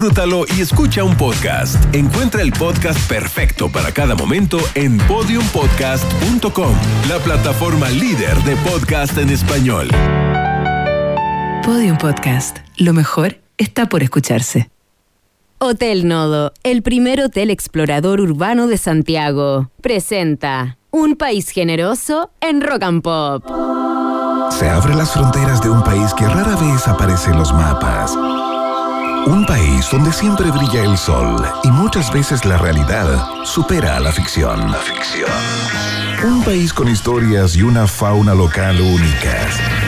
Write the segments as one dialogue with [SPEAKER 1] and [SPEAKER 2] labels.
[SPEAKER 1] Disfrútalo y escucha un podcast. Encuentra el podcast perfecto para cada momento en podiumpodcast.com, la plataforma líder de podcast en español.
[SPEAKER 2] Podium Podcast. Lo mejor está por escucharse.
[SPEAKER 3] Hotel Nodo, el primer hotel explorador urbano de Santiago, presenta Un país generoso en Rock and Pop.
[SPEAKER 4] Se abre las fronteras de un país que rara vez aparece en los mapas. Un país donde siempre brilla el sol y muchas veces la realidad supera a la ficción. La ficción. Un país con historias y una fauna local únicas.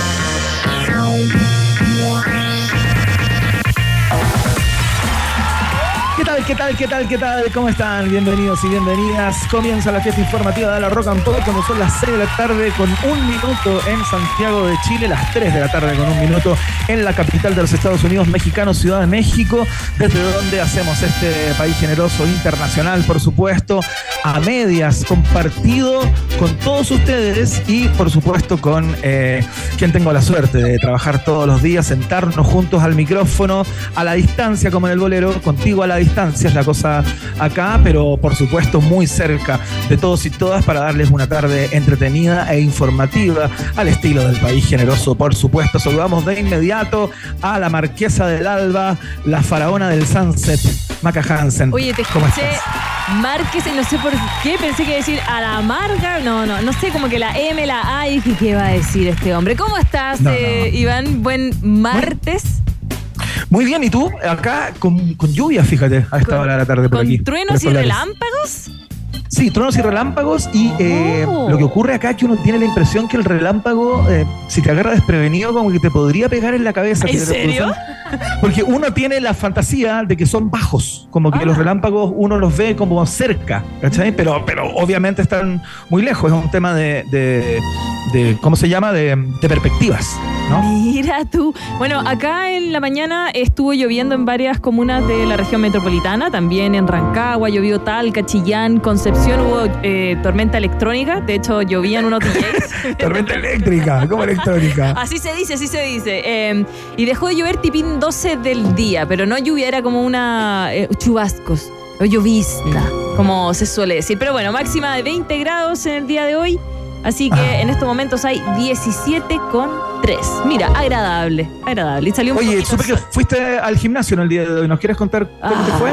[SPEAKER 5] Qué tal, qué tal, qué tal? ¿Cómo están? Bienvenidos y bienvenidas. Comienza la fiesta informativa de la Rock and Pop cuando son las 6 de la tarde con un minuto en Santiago de Chile, las 3 de la tarde con un minuto en la capital de los Estados Unidos mexicanos, Ciudad de México, desde donde hacemos este país generoso internacional, por supuesto, a medias, compartido con todos ustedes y, por supuesto, con eh, quien tengo la suerte de trabajar todos los días, sentarnos juntos al micrófono, a la distancia, como en el bolero, contigo a la distancia es la cosa acá, pero por supuesto muy cerca de todos y todas para darles una tarde entretenida e informativa al estilo del país generoso, por supuesto. Saludamos de inmediato a la marquesa del Alba, la faraona del Sunset, Maca Hansen.
[SPEAKER 6] Oye, te
[SPEAKER 5] ¿Cómo
[SPEAKER 6] escuché
[SPEAKER 5] estás?
[SPEAKER 6] Márquez, no sé por qué, pensé que iba a decir a la amarga, no, no, no sé, como que la M, la A, y dije, ¿qué va a decir este hombre? ¿Cómo estás,
[SPEAKER 5] No,
[SPEAKER 6] eh,
[SPEAKER 5] no.
[SPEAKER 6] Iván? Buen martes.
[SPEAKER 5] Muy bien, ¿y tú? Acá con, con lluvia, fíjate, a esta hora de la tarde por
[SPEAKER 6] Con
[SPEAKER 5] aquí.
[SPEAKER 6] truenos y relámpagos.
[SPEAKER 5] Sí, truenos y relámpagos y eh,
[SPEAKER 6] Oh.
[SPEAKER 5] lo que ocurre acá es que uno tiene la impresión que el relámpago, eh, si te agarra desprevenido, como que te podría pegar en la cabeza.
[SPEAKER 6] ¿En serio?
[SPEAKER 5] Porque uno tiene la fantasía de que son bajos, como que
[SPEAKER 6] Ah.
[SPEAKER 5] los relámpagos uno los ve como cerca, ¿cachai? Pero, pero obviamente están muy lejos, es un tema de, de- de- ¿cómo se llama? De, de perspectivas, ¿no?
[SPEAKER 6] Mira tú. Bueno, acá en la mañana estuvo lloviendo en varias comunas de la región metropolitana, también en Rancagua, llovió Talca, Chillán, Concepción, hubo eh, tormenta electrónica, de hecho llovían unos DJs.
[SPEAKER 5] Tormenta eléctrica, como electrónica.
[SPEAKER 6] Así se dice, así se dice. Eh, y dejó de llover tipín 12 del día, pero no lluvia, era como una eh, chubascos o llovizna, como se suele decir. Pero bueno, máxima de 20 grados en el día de hoy. Así que
[SPEAKER 5] Ah.
[SPEAKER 6] en estos momentos hay 17,3. Mira, agradable, agradable. Y salió un
[SPEAKER 5] Oye, supe que fuiste al gimnasio en el día de hoy. ¿Nos quieres contar cómo te fue?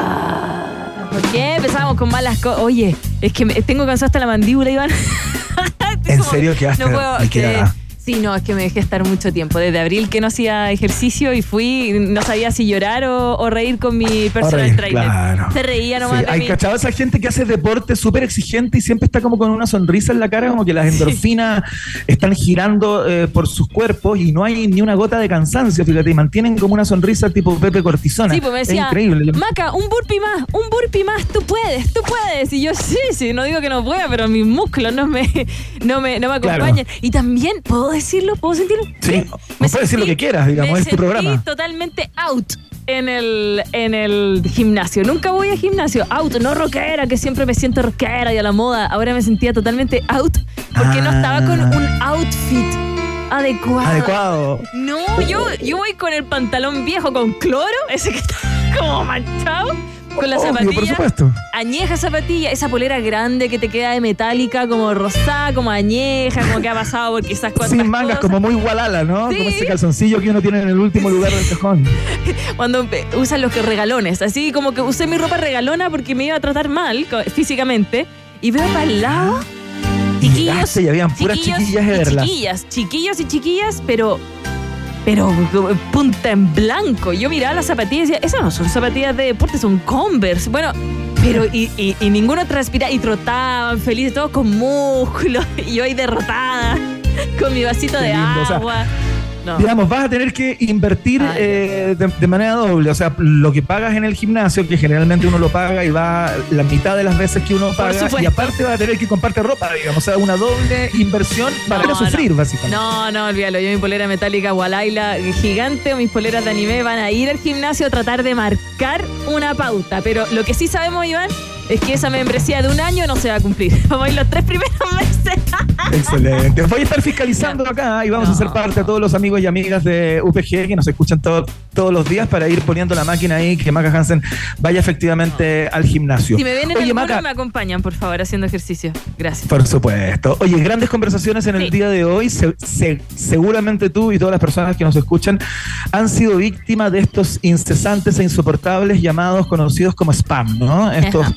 [SPEAKER 6] ¿Por qué empezamos con malas cosas? Oye, es que me- tengo cansado hasta la mandíbula, Iván.
[SPEAKER 5] ¿En
[SPEAKER 6] como-
[SPEAKER 5] serio quedaste
[SPEAKER 6] No puedo. Sí, no, es que me dejé estar mucho tiempo. Desde abril que no hacía ejercicio y fui, no sabía si llorar o, o reír con mi personal
[SPEAKER 5] reír,
[SPEAKER 6] trainer.
[SPEAKER 5] claro.
[SPEAKER 6] Se reía nomás
[SPEAKER 5] Sí,
[SPEAKER 6] de
[SPEAKER 5] hay
[SPEAKER 6] mí.
[SPEAKER 5] cachado esa gente que hace deporte súper exigente y siempre está como con una sonrisa en la cara, como que las endorfinas están girando eh, por sus cuerpos y no hay ni una gota de cansancio, fíjate, y mantienen como una sonrisa tipo Pepe Cortisona.
[SPEAKER 6] Sí, pues me decía,
[SPEAKER 5] es increíble.
[SPEAKER 6] Maca, un burpee más, un burpee más, tú puedes, tú puedes. Y yo, sí, sí, no digo que no pueda, pero mis músculos no me, no me, no me
[SPEAKER 5] Claro.
[SPEAKER 6] acompañan. Y también, ¿puedo decirlo? ¿Puedo sentirlo?
[SPEAKER 5] Sí,
[SPEAKER 6] Me
[SPEAKER 5] puedes decir lo que quieras, digamos,
[SPEAKER 6] me
[SPEAKER 5] es tu
[SPEAKER 6] sentí
[SPEAKER 5] programa.
[SPEAKER 6] totalmente out en el, en el gimnasio. Nunca voy al gimnasio. Out, no rockera, que siempre me siento rockera y a la moda. Ahora me sentía totalmente out porque no estaba con
[SPEAKER 5] Ah.
[SPEAKER 6] un outfit adecuado.
[SPEAKER 5] Adecuado.
[SPEAKER 6] No, yo, yo voy con el pantalón viejo con cloro, ese que está como manchado, con la
[SPEAKER 5] Obvio, por
[SPEAKER 6] zapatilla.
[SPEAKER 5] supuesto.
[SPEAKER 6] Añeja zapatilla, esa polera grande que te queda de metálica, como rosada, como añeja, como que ha pasado por quizás cuantas
[SPEAKER 5] Sin mangas,
[SPEAKER 6] cosas.
[SPEAKER 5] como muy gualala, ¿no?
[SPEAKER 6] Sí.
[SPEAKER 5] Como ese calzoncillo que uno tiene en el último lugar del cajón.
[SPEAKER 6] cuando eh, usan los que regalones. Así como que usé mi ropa regalona porque me iba a tratar mal físicamente. Y veo para el lado.
[SPEAKER 5] Y
[SPEAKER 6] Chiquillos.
[SPEAKER 5] y habían puras
[SPEAKER 6] chiquillos
[SPEAKER 5] chiquillas de verlas.
[SPEAKER 6] Chiquillas, chiquillos y chiquillas, pero. Pero como punta en blanco. Yo miraba las zapatillas y decía, esas no son zapatillas de deporte, son Converse. Bueno, pero y, y- y ninguno transpira y trotaban felices, todos con músculo. Y yo ahí derrotada, con mi vasito de
[SPEAKER 5] lindo, o sea, digamos, vas a tener que invertir eh, de, de manera doble. O sea, lo que pagas en el gimnasio, que generalmente uno lo paga y va la mitad de las veces que uno paga, y aparte vas a tener que comprarte ropa, digamos. O sea, una doble inversión para
[SPEAKER 6] No,
[SPEAKER 5] sufrir,
[SPEAKER 6] no.
[SPEAKER 5] básicamente.
[SPEAKER 6] No, no, olvídalo. Yo mi polera metálica Walaila gigante o mis poleras de anime van a ir al gimnasio a tratar de marcar una pauta. Pero lo que sí sabemos, Iván, es que esa membresía de un año no se va a cumplir. Vamos a ir los tres primeros meses.
[SPEAKER 5] Excelente. Voy a estar fiscalizando acá y vamos a hacer parte a todos los amigos y amigas de UPG que nos escuchan todo- todos los días para ir poniendo la máquina ahí, que Maca Hansen vaya efectivamente al gimnasio.
[SPEAKER 6] Si me ven en
[SPEAKER 5] Oye, Maca,
[SPEAKER 6] me acompañan, por favor, haciendo ejercicio. Gracias.
[SPEAKER 5] Por supuesto. Oye, grandes conversaciones en el día de hoy. Se- se- seguramente tú y todas las personas que nos escuchan han sido víctimas de estos incesantes e insoportables llamados conocidos como spam, ¿no? Estos,
[SPEAKER 6] Ajá.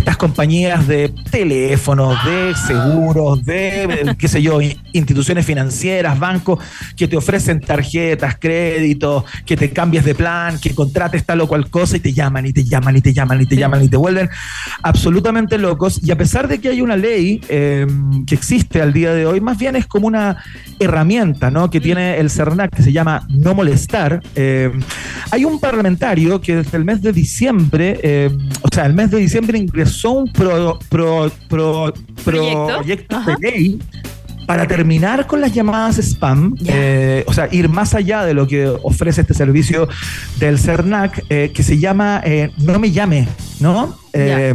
[SPEAKER 5] estas compañías de teléfonos, de seguros, de, qué sé yo, in- instituciones financieras, bancos que te ofrecen tarjetas, créditos, que te cambies de plan, que contrates tal o cual cosa y te llaman y te llaman y te llaman y te llaman y te vuelven absolutamente locos. Y a pesar de que hay una ley eh, que existe al día de hoy, más bien es como una herramienta ¿no? que
[SPEAKER 6] Mm.
[SPEAKER 5] tiene el CERNAC que se llama no molestar. Eh, hay un parlamentario que desde el mes de diciembre, eh, o sea, el mes de diciembre ingresó un pro, pro- pro-
[SPEAKER 6] ¿Proyecto? Ajá.
[SPEAKER 5] de ley para terminar con las llamadas spam, eh, o sea, ir más allá de lo que ofrece este servicio del CERNAC, eh, que se llama eh, No me llame, ¿no? Eh,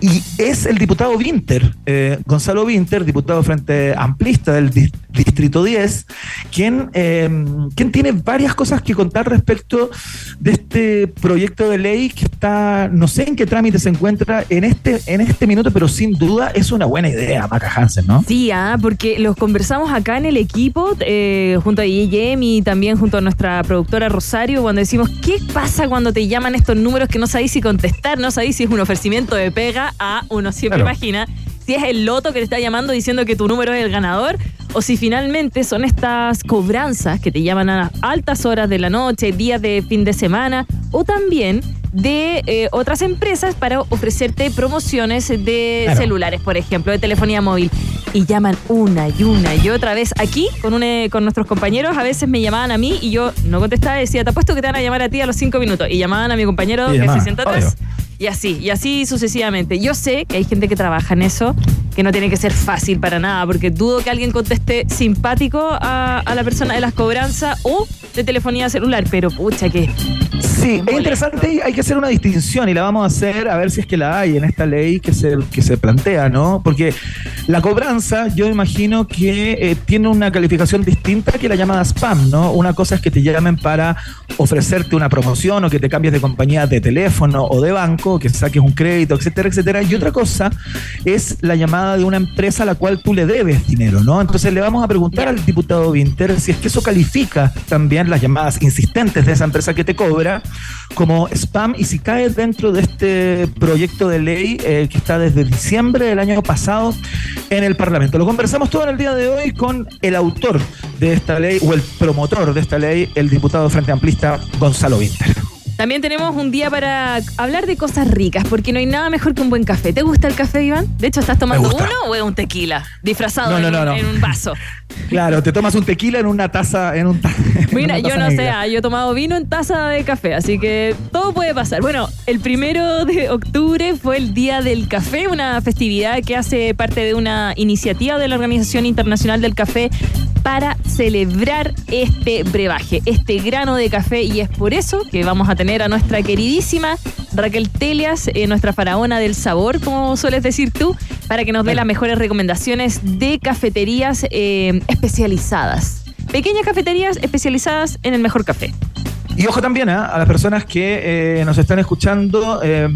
[SPEAKER 5] y es el diputado Winter, eh, Gonzalo Winter, diputado frente amplista del dis- Distrito 10, quien, eh, quien tiene varias cosas que contar respecto de este proyecto de ley que está, no sé en qué trámite se encuentra en este, en este minuto, pero sin duda es una buena idea, Maca Hansen, ¿no?
[SPEAKER 6] Sí, ah, porque los conversamos acá en el equipo, eh, junto a IEM y también junto a nuestra productora Rosario, cuando decimos, ¿qué pasa cuando te llaman estos números que no sabéis si contestar, no sabéis si es un ofrecimiento de pega a uno siempre
[SPEAKER 5] Claro.
[SPEAKER 6] imagina si es el loto que te está llamando diciendo que tu número es el ganador o si finalmente son estas cobranzas que te llaman a altas horas de la noche, días de fin de semana o también de eh, otras empresas para ofrecerte promociones de
[SPEAKER 5] Claro.
[SPEAKER 6] celulares, por ejemplo, de telefonía móvil. Y llaman una y una y otra vez. Aquí, con, un, eh, con nuestros compañeros, a veces me llamaban a mí y yo no contestaba decía, te apuesto que te van a llamar a ti a los cinco minutos. Y llamaban a mi compañero
[SPEAKER 5] Y
[SPEAKER 6] que se sienta atrás. Y así, y así sucesivamente. Yo sé que hay gente que trabaja en eso, que no tiene que ser fácil para nada, porque dudo que alguien conteste simpático a, a la persona de las cobranzas o de telefonía celular, pero pucha que...
[SPEAKER 5] Sí, es interesante y hay que hacer una distinción y la vamos a hacer a ver si es que la hay en esta ley que se, que se plantea, ¿no? Porque la cobranza yo imagino que eh, tiene una calificación distinta que la llamada spam, ¿no? Una cosa es que te llamen para ofrecerte una promoción o que te cambies de compañía de teléfono o de banco, que saques un crédito, etcétera, etcétera. Y otra cosa es la llamada de una empresa a la cual tú le debes dinero, ¿no? Entonces le vamos a preguntar al diputado Winter si es que eso califica también las llamadas insistentes de esa empresa que te cobra como spam y si cae dentro de este proyecto de ley eh, que está desde diciembre del año pasado en el Parlamento. Lo conversamos todo en el día de hoy con el autor de esta ley o el promotor de esta ley, el diputado Frente Amplista Gonzalo Winter.
[SPEAKER 6] También tenemos un día para hablar de cosas ricas, porque no hay nada mejor que un buen café. ¿Te gusta el café, Iván? De hecho, ¿estás tomando uno o es un tequila? Disfrazado
[SPEAKER 5] No, no,
[SPEAKER 6] en,
[SPEAKER 5] no,
[SPEAKER 6] un-
[SPEAKER 5] no.
[SPEAKER 6] en un vaso.
[SPEAKER 5] Claro, te tomas un tequila en una taza, en un ta- en
[SPEAKER 6] Mira,
[SPEAKER 5] una
[SPEAKER 6] yo
[SPEAKER 5] taza
[SPEAKER 6] no sé,
[SPEAKER 5] negra.
[SPEAKER 6] ah, yo he tomado vino en taza de café, así que todo puede pasar. Bueno, el primero de octubre fue el Día del Café, una festividad que hace parte de una iniciativa de la Organización Internacional del Café para celebrar este brebaje, este grano de café, y es por eso que vamos a tener a nuestra queridísima Raquel Telias, eh, nuestra faraona del sabor, como sueles decir tú, para que nos dé las mejores recomendaciones de cafeterías eh, especializadas. Pequeñas cafeterías especializadas en el mejor café.
[SPEAKER 5] Y ojo también ¿ah? a las personas que eh, nos están escuchando, eh,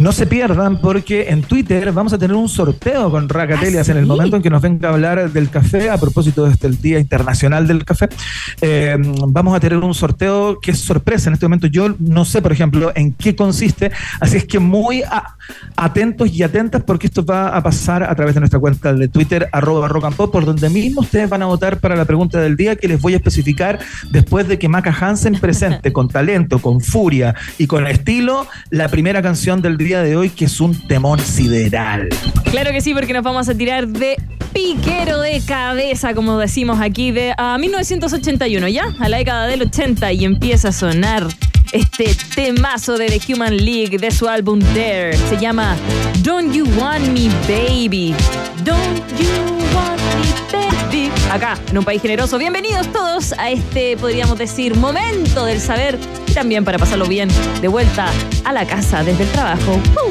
[SPEAKER 5] no se pierdan porque en Twitter vamos a tener un sorteo con Racatelias
[SPEAKER 6] ¿Ah,
[SPEAKER 5] en el momento en que nos venga a hablar del café, a propósito de este el Día Internacional del Café. Eh, vamos a tener un sorteo que es sorpresa en este momento. Yo no sé, por ejemplo, en qué consiste, así es que muy a- atentos y atentas porque esto va a pasar a través de nuestra cuenta de Twitter, arroba rock and pop, por donde mismo ustedes van a votar para la pregunta del día que les voy a especificar después de que Maca Hansen presente con talento, con furia y con estilo la primera canción del día de hoy que es un temón sideral.
[SPEAKER 6] Claro que sí, porque nos vamos a tirar de
[SPEAKER 7] piquero de cabeza, como decimos aquí, de a 1981, ¿ya? A la década del 80 y empieza a sonar este temazo de The Human League de su álbum Dare. Se llama Don't You Want Me Baby. Don't You Want Acá, en un país generoso. Bienvenidos todos a este, podríamos decir, momento del saber y también para pasarlo bien de vuelta a la casa desde el trabajo. ¡Uh!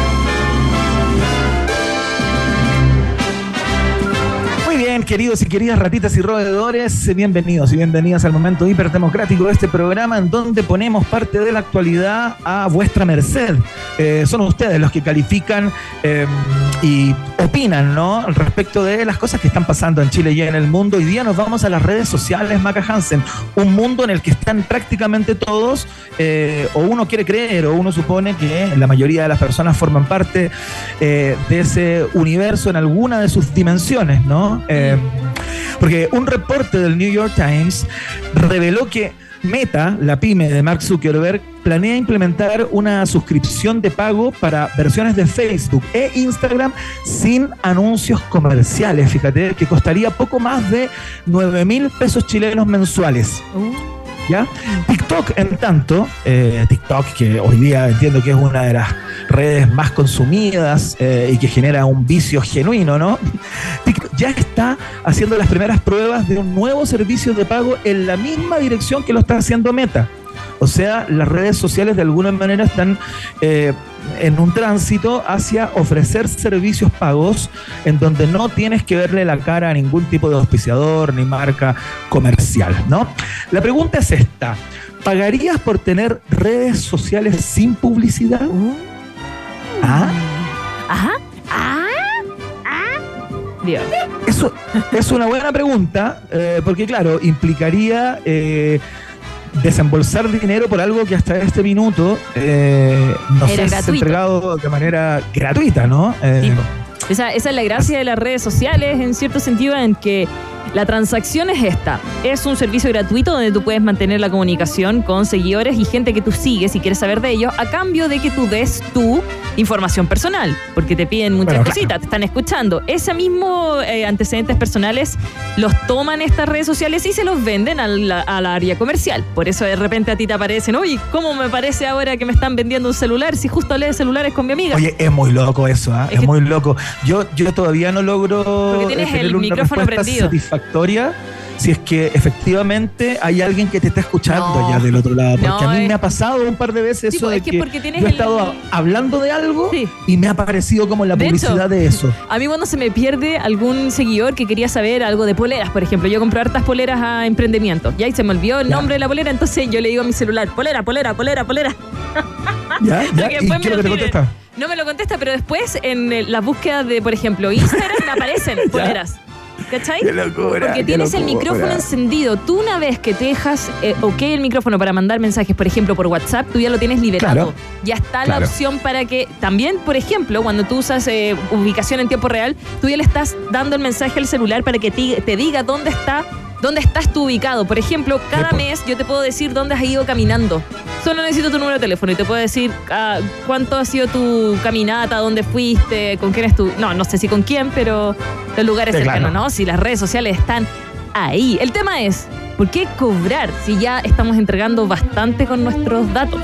[SPEAKER 5] Bien, queridos y queridas ratitas y roedores, bienvenidos y bienvenidas al momento hiperdemocrático de este programa en donde ponemos parte de la actualidad a vuestra merced. Eh, son ustedes los que califican eh, y opinan, ¿no? Respecto de las cosas que están pasando en Chile y en el mundo. Hoy día nos vamos a las redes sociales, Maca Hansen, un mundo en el que están prácticamente todos, eh, o uno quiere creer, o uno supone que la mayoría de las personas forman parte eh, de ese universo en alguna de sus dimensiones, ¿no? Eh, Porque un reporte del New York Times reveló que Meta, la pyme de Mark Zuckerberg, planea implementar una suscripción de pago para versiones de Facebook e Instagram sin anuncios comerciales, fíjate, que costaría poco más de 9 mil pesos chilenos mensuales. TikTok, en tanto, eh, TikTok, que hoy día entiendo que es una de las redes más consumidas eh, y que genera un vicio genuino, ¿no? TikTok ya está haciendo las primeras pruebas de un nuevo servicio de pago en la misma dirección que lo está haciendo Meta. O sea, las redes sociales de alguna manera están eh, en un tránsito hacia ofrecer servicios pagos en donde no tienes que verle la cara a ningún tipo de auspiciador ni marca comercial, ¿no? La pregunta es esta. ¿Pagarías por tener redes sociales sin publicidad? ¿Ah?
[SPEAKER 6] Ajá. Ah. Ah. Dios.
[SPEAKER 5] Eso es una buena pregunta, eh, porque claro, implicaría eh, desembolsar dinero por algo que hasta este minuto eh, nos
[SPEAKER 6] Era
[SPEAKER 5] es
[SPEAKER 6] gratuito.
[SPEAKER 5] entregado de manera gratuita, ¿no? Eh.
[SPEAKER 6] Esa, esa es la gracia de las redes sociales, en cierto sentido, en que la transacción es esta. Es un servicio gratuito donde tú puedes mantener la comunicación con seguidores y gente que tú sigues y quieres saber de ellos, a cambio de que tú des tu información personal, porque te piden muchas
[SPEAKER 5] Bueno,
[SPEAKER 6] cositas, te están escuchando. Ese mismo eh, antecedentes personales los toman estas redes sociales y se los venden al, al área comercial. Por eso de repente a ti te aparecen, uy, ¿cómo me parece ahora que me están vendiendo un celular si justo hablé de celulares con mi amiga?
[SPEAKER 5] Oye, es muy loco eso, ¿ah?
[SPEAKER 6] Es
[SPEAKER 5] muy loco. Yo, yo todavía no logro
[SPEAKER 6] Porque tienes
[SPEAKER 5] eh,
[SPEAKER 6] el micrófono prendido.
[SPEAKER 5] Satisfactoria si es que efectivamente hay alguien que te está escuchando
[SPEAKER 6] No.
[SPEAKER 5] ya del otro lado. Porque
[SPEAKER 6] No,
[SPEAKER 5] a mí
[SPEAKER 6] es-
[SPEAKER 5] me ha pasado un par de veces eso de
[SPEAKER 6] es que
[SPEAKER 5] que, yo he
[SPEAKER 6] el-
[SPEAKER 5] estado hablando de algo
[SPEAKER 6] Sí.
[SPEAKER 5] y me ha aparecido como la
[SPEAKER 6] De
[SPEAKER 5] publicidad
[SPEAKER 6] hecho,
[SPEAKER 5] de eso.
[SPEAKER 6] A mí cuando se me pierde algún seguidor que quería saber algo de poleras, por ejemplo, yo compro hartas poleras a emprendimiento, ya y se me olvidó el
[SPEAKER 5] Ya.
[SPEAKER 6] nombre de la polera, entonces yo le digo a mi celular, polera, polera, polera, polera.
[SPEAKER 5] ¿Ya? ¿Ya? ¿Y
[SPEAKER 6] me
[SPEAKER 5] lo que te contesta?
[SPEAKER 6] No me lo contesta, pero después en eh, las búsquedas de, por ejemplo, Instagram me aparecen poleras. ¿Cachai?
[SPEAKER 5] Qué locura,
[SPEAKER 6] Porque
[SPEAKER 5] qué
[SPEAKER 6] tienes el micrófono encendido. Tú una vez que te dejas eh, ok el micrófono para mandar mensajes, por ejemplo, por WhatsApp, tú ya lo tienes liberado.
[SPEAKER 5] Claro.
[SPEAKER 6] Ya está la opción para que también, por ejemplo, cuando tú usas eh, ubicación en tiempo real, tú ya le estás dando el mensaje al celular para que te, te diga dónde está, dónde estás tú ubicado. Por ejemplo, cada mes yo te puedo decir dónde has ido caminando. Solo necesito tu número de teléfono y te puedo decir ah, cuánto ha sido tu caminata, dónde fuiste, con quién es tu. No, no sé si con quién, pero los lugares
[SPEAKER 5] Sí,
[SPEAKER 6] cercanos,
[SPEAKER 5] claro.
[SPEAKER 6] ¿no? Si las redes sociales están ahí. El tema es, ¿por qué cobrar si ya estamos entregando bastante con nuestros datos?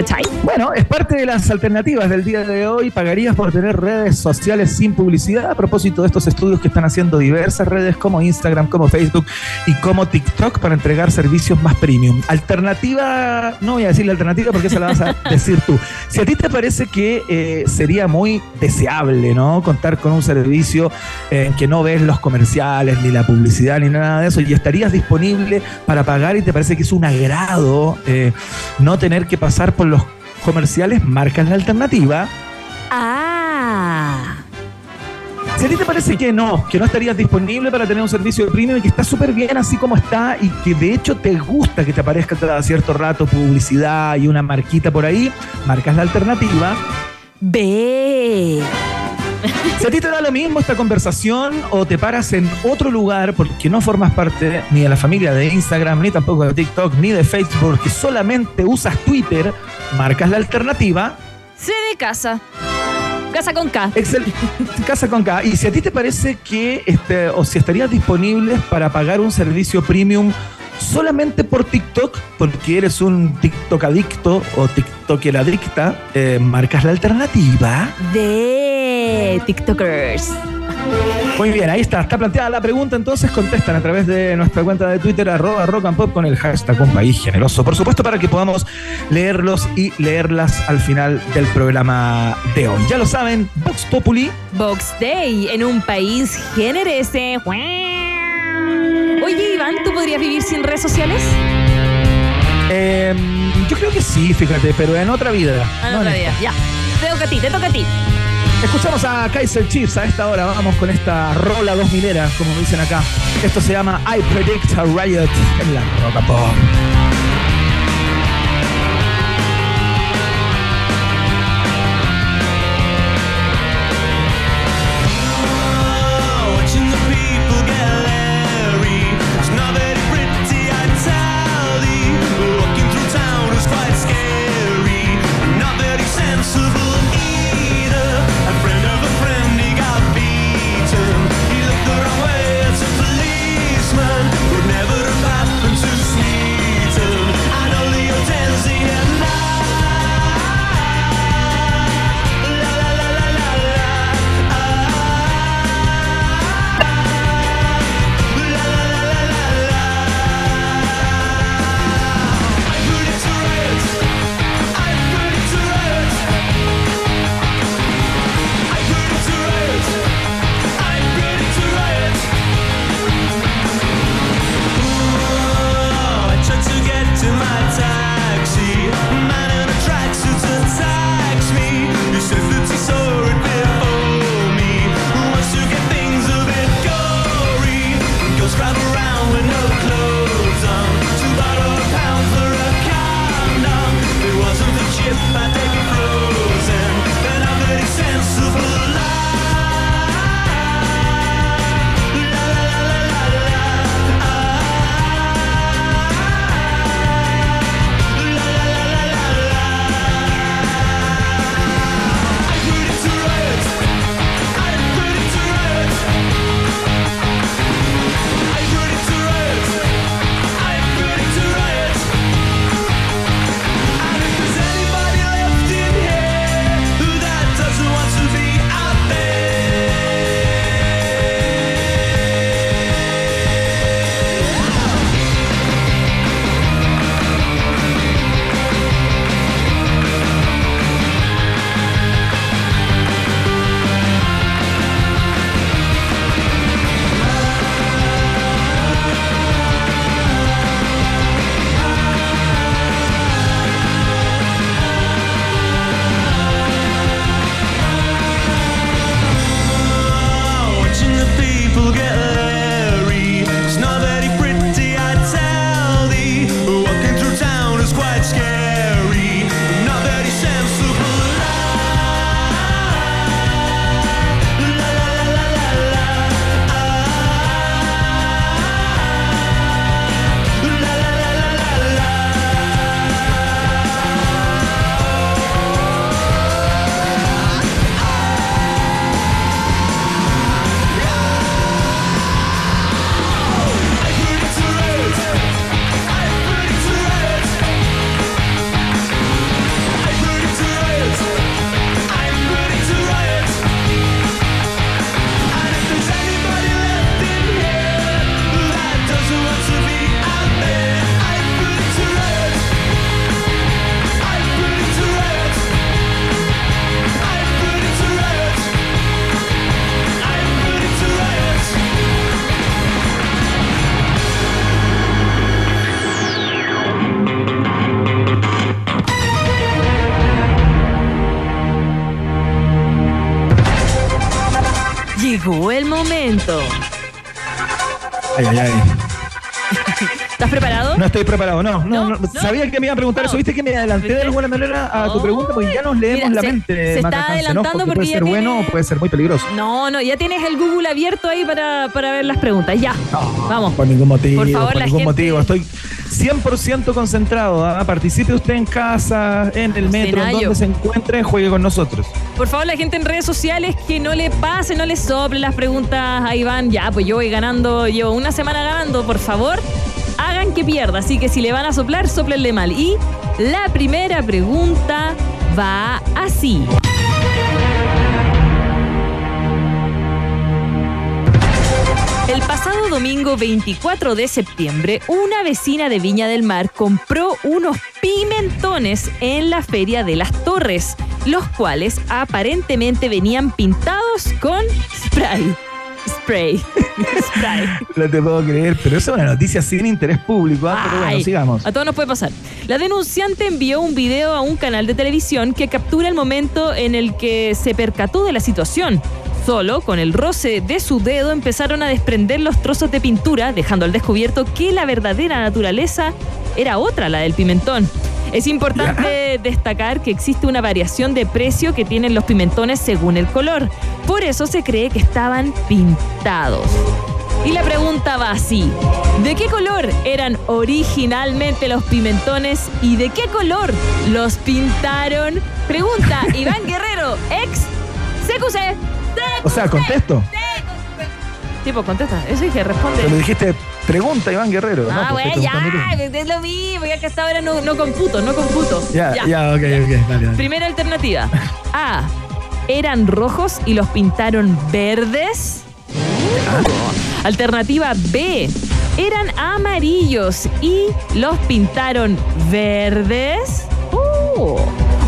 [SPEAKER 6] ¿Cachai?
[SPEAKER 5] Bueno, es parte de las alternativas del día de hoy. ¿Pagarías por tener redes sociales sin publicidad? A propósito de estos estudios que están haciendo diversas redes como Instagram, como Facebook y como TikTok para entregar servicios más premium. Alternativa, no voy a decir la alternativa porque esa la vas a decir tú. Si a ti te parece que eh, sería muy deseable, ¿no? Contar con un servicio eh, en que no ves los comerciales, ni la publicidad, ni nada de eso, y estarías disponible para pagar y te parece que es un agrado eh, no tener que pasar por los comerciales, marcas la alternativa.
[SPEAKER 6] Ah.
[SPEAKER 5] Si a ti te parece que no, que no estarías disponible para tener un servicio de premium y que está súper bien así como está y que de hecho te gusta que te aparezca cada cierto rato publicidad y una marquita por ahí, marcas la alternativa.
[SPEAKER 6] B.
[SPEAKER 5] Si a ti te da lo mismo esta conversación o te paras en otro lugar porque no formas parte ni de la familia de Instagram, ni tampoco de TikTok, ni de Facebook, que solamente usas Twitter, marcas la alternativa.
[SPEAKER 6] C de casa. Casa con K.
[SPEAKER 5] Excel, casa con K. Y si a ti te parece que, este, o si estarías disponible para pagar un servicio premium solamente por TikTok, porque eres un TikTok adicto o TikToker adicta, eh, marcas la alternativa.
[SPEAKER 6] De TikTokers.
[SPEAKER 5] Muy bien, ahí está. Está planteada la pregunta, entonces contestan a través de nuestra cuenta de Twitter, arroba rock and pop, con el hashtag un país generoso. Por supuesto, para que podamos leerlos y leerlas al final del programa de hoy. Ya lo saben, Vox Populi.
[SPEAKER 6] Box Day en un país generese. Oye, Iván, ¿tú podrías vivir sin redes sociales?
[SPEAKER 5] eh, yo creo que sí, fíjate, pero en otra vida. No en
[SPEAKER 6] día.
[SPEAKER 5] esta.
[SPEAKER 6] Ya. Te toca a ti, te toca a ti.
[SPEAKER 5] Escuchamos a Kaiser Chiefs a esta hora. Vamos con esta rola 2000era, como dicen acá. Esto se llama I Predict a Riot en la Rock and Pop. Estoy preparado, no, no,
[SPEAKER 6] No.
[SPEAKER 5] Sabía que me iba a preguntar eso. Viste que me adelanté de alguna manera a tu pregunta, porque ya nos leemos
[SPEAKER 6] Mira,
[SPEAKER 5] la
[SPEAKER 6] se-
[SPEAKER 5] mente.
[SPEAKER 6] se está adelantando
[SPEAKER 5] Porque puede ser bueno o puede ser muy peligroso.
[SPEAKER 6] No, no, ya tienes el Google abierto ahí para, para ver las preguntas. Ya, vamos.
[SPEAKER 5] Por ningún motivo,
[SPEAKER 6] Por favor,
[SPEAKER 5] por
[SPEAKER 6] la
[SPEAKER 5] ningún
[SPEAKER 6] gente-
[SPEAKER 5] motivo. Estoy 100% concentrado. ¿ah? Participe usted en casa, en el metro,
[SPEAKER 6] Cenayo.
[SPEAKER 5] donde se encuentre, juegue con nosotros.
[SPEAKER 6] Por favor, la gente en redes sociales que no le pase, no le sople las preguntas a Iván. Ya, pues yo voy ganando, llevo una semana ganando. Por favor, hagan que pierda. Así que si le van a soplar, soplenle mal. Y la primera pregunta va así. El pasado domingo 24 de septiembre, una vecina de Viña del Mar compró unos pimentones en la Feria de las Torres, los cuales aparentemente venían pintados con spray. Spray. spray.
[SPEAKER 5] No te puedo creer, pero eso es una noticia sin interés público. ¿ah? Pero bueno, sigamos.
[SPEAKER 6] A todos nos puede pasar. La denunciante envió un video a un canal de televisión que captura el momento en el que se percató de la situación. Solo con el roce de su dedo empezaron a desprender los trozos de pintura, dejando al descubierto que la verdadera naturaleza era otra, la del pimentón. Es importante destacar que existe una variación de precio que tienen los pimentones según el color. Por eso se cree que estaban pintados. Y la pregunta va así. ¿De qué color eran originalmente los pimentones y de qué color los pintaron? Pregunta Iván Guerrero, ex CQC.
[SPEAKER 5] O sea, contesto.
[SPEAKER 6] Tipo, contesta. Eso dije, responde.
[SPEAKER 5] Pero dijiste, pregunta Iván Guerrero.
[SPEAKER 6] Ah,
[SPEAKER 5] no, pues, estoy
[SPEAKER 6] ya, es lo mismo, ya que hasta ahora no, no computo, no computo.
[SPEAKER 5] Ya, ya, ok, ok, dale, dale.
[SPEAKER 6] Primera alternativa. A. Eran rojos y los pintaron verdes. Alternativa B. Eran amarillos y los pintaron verdes. Uh.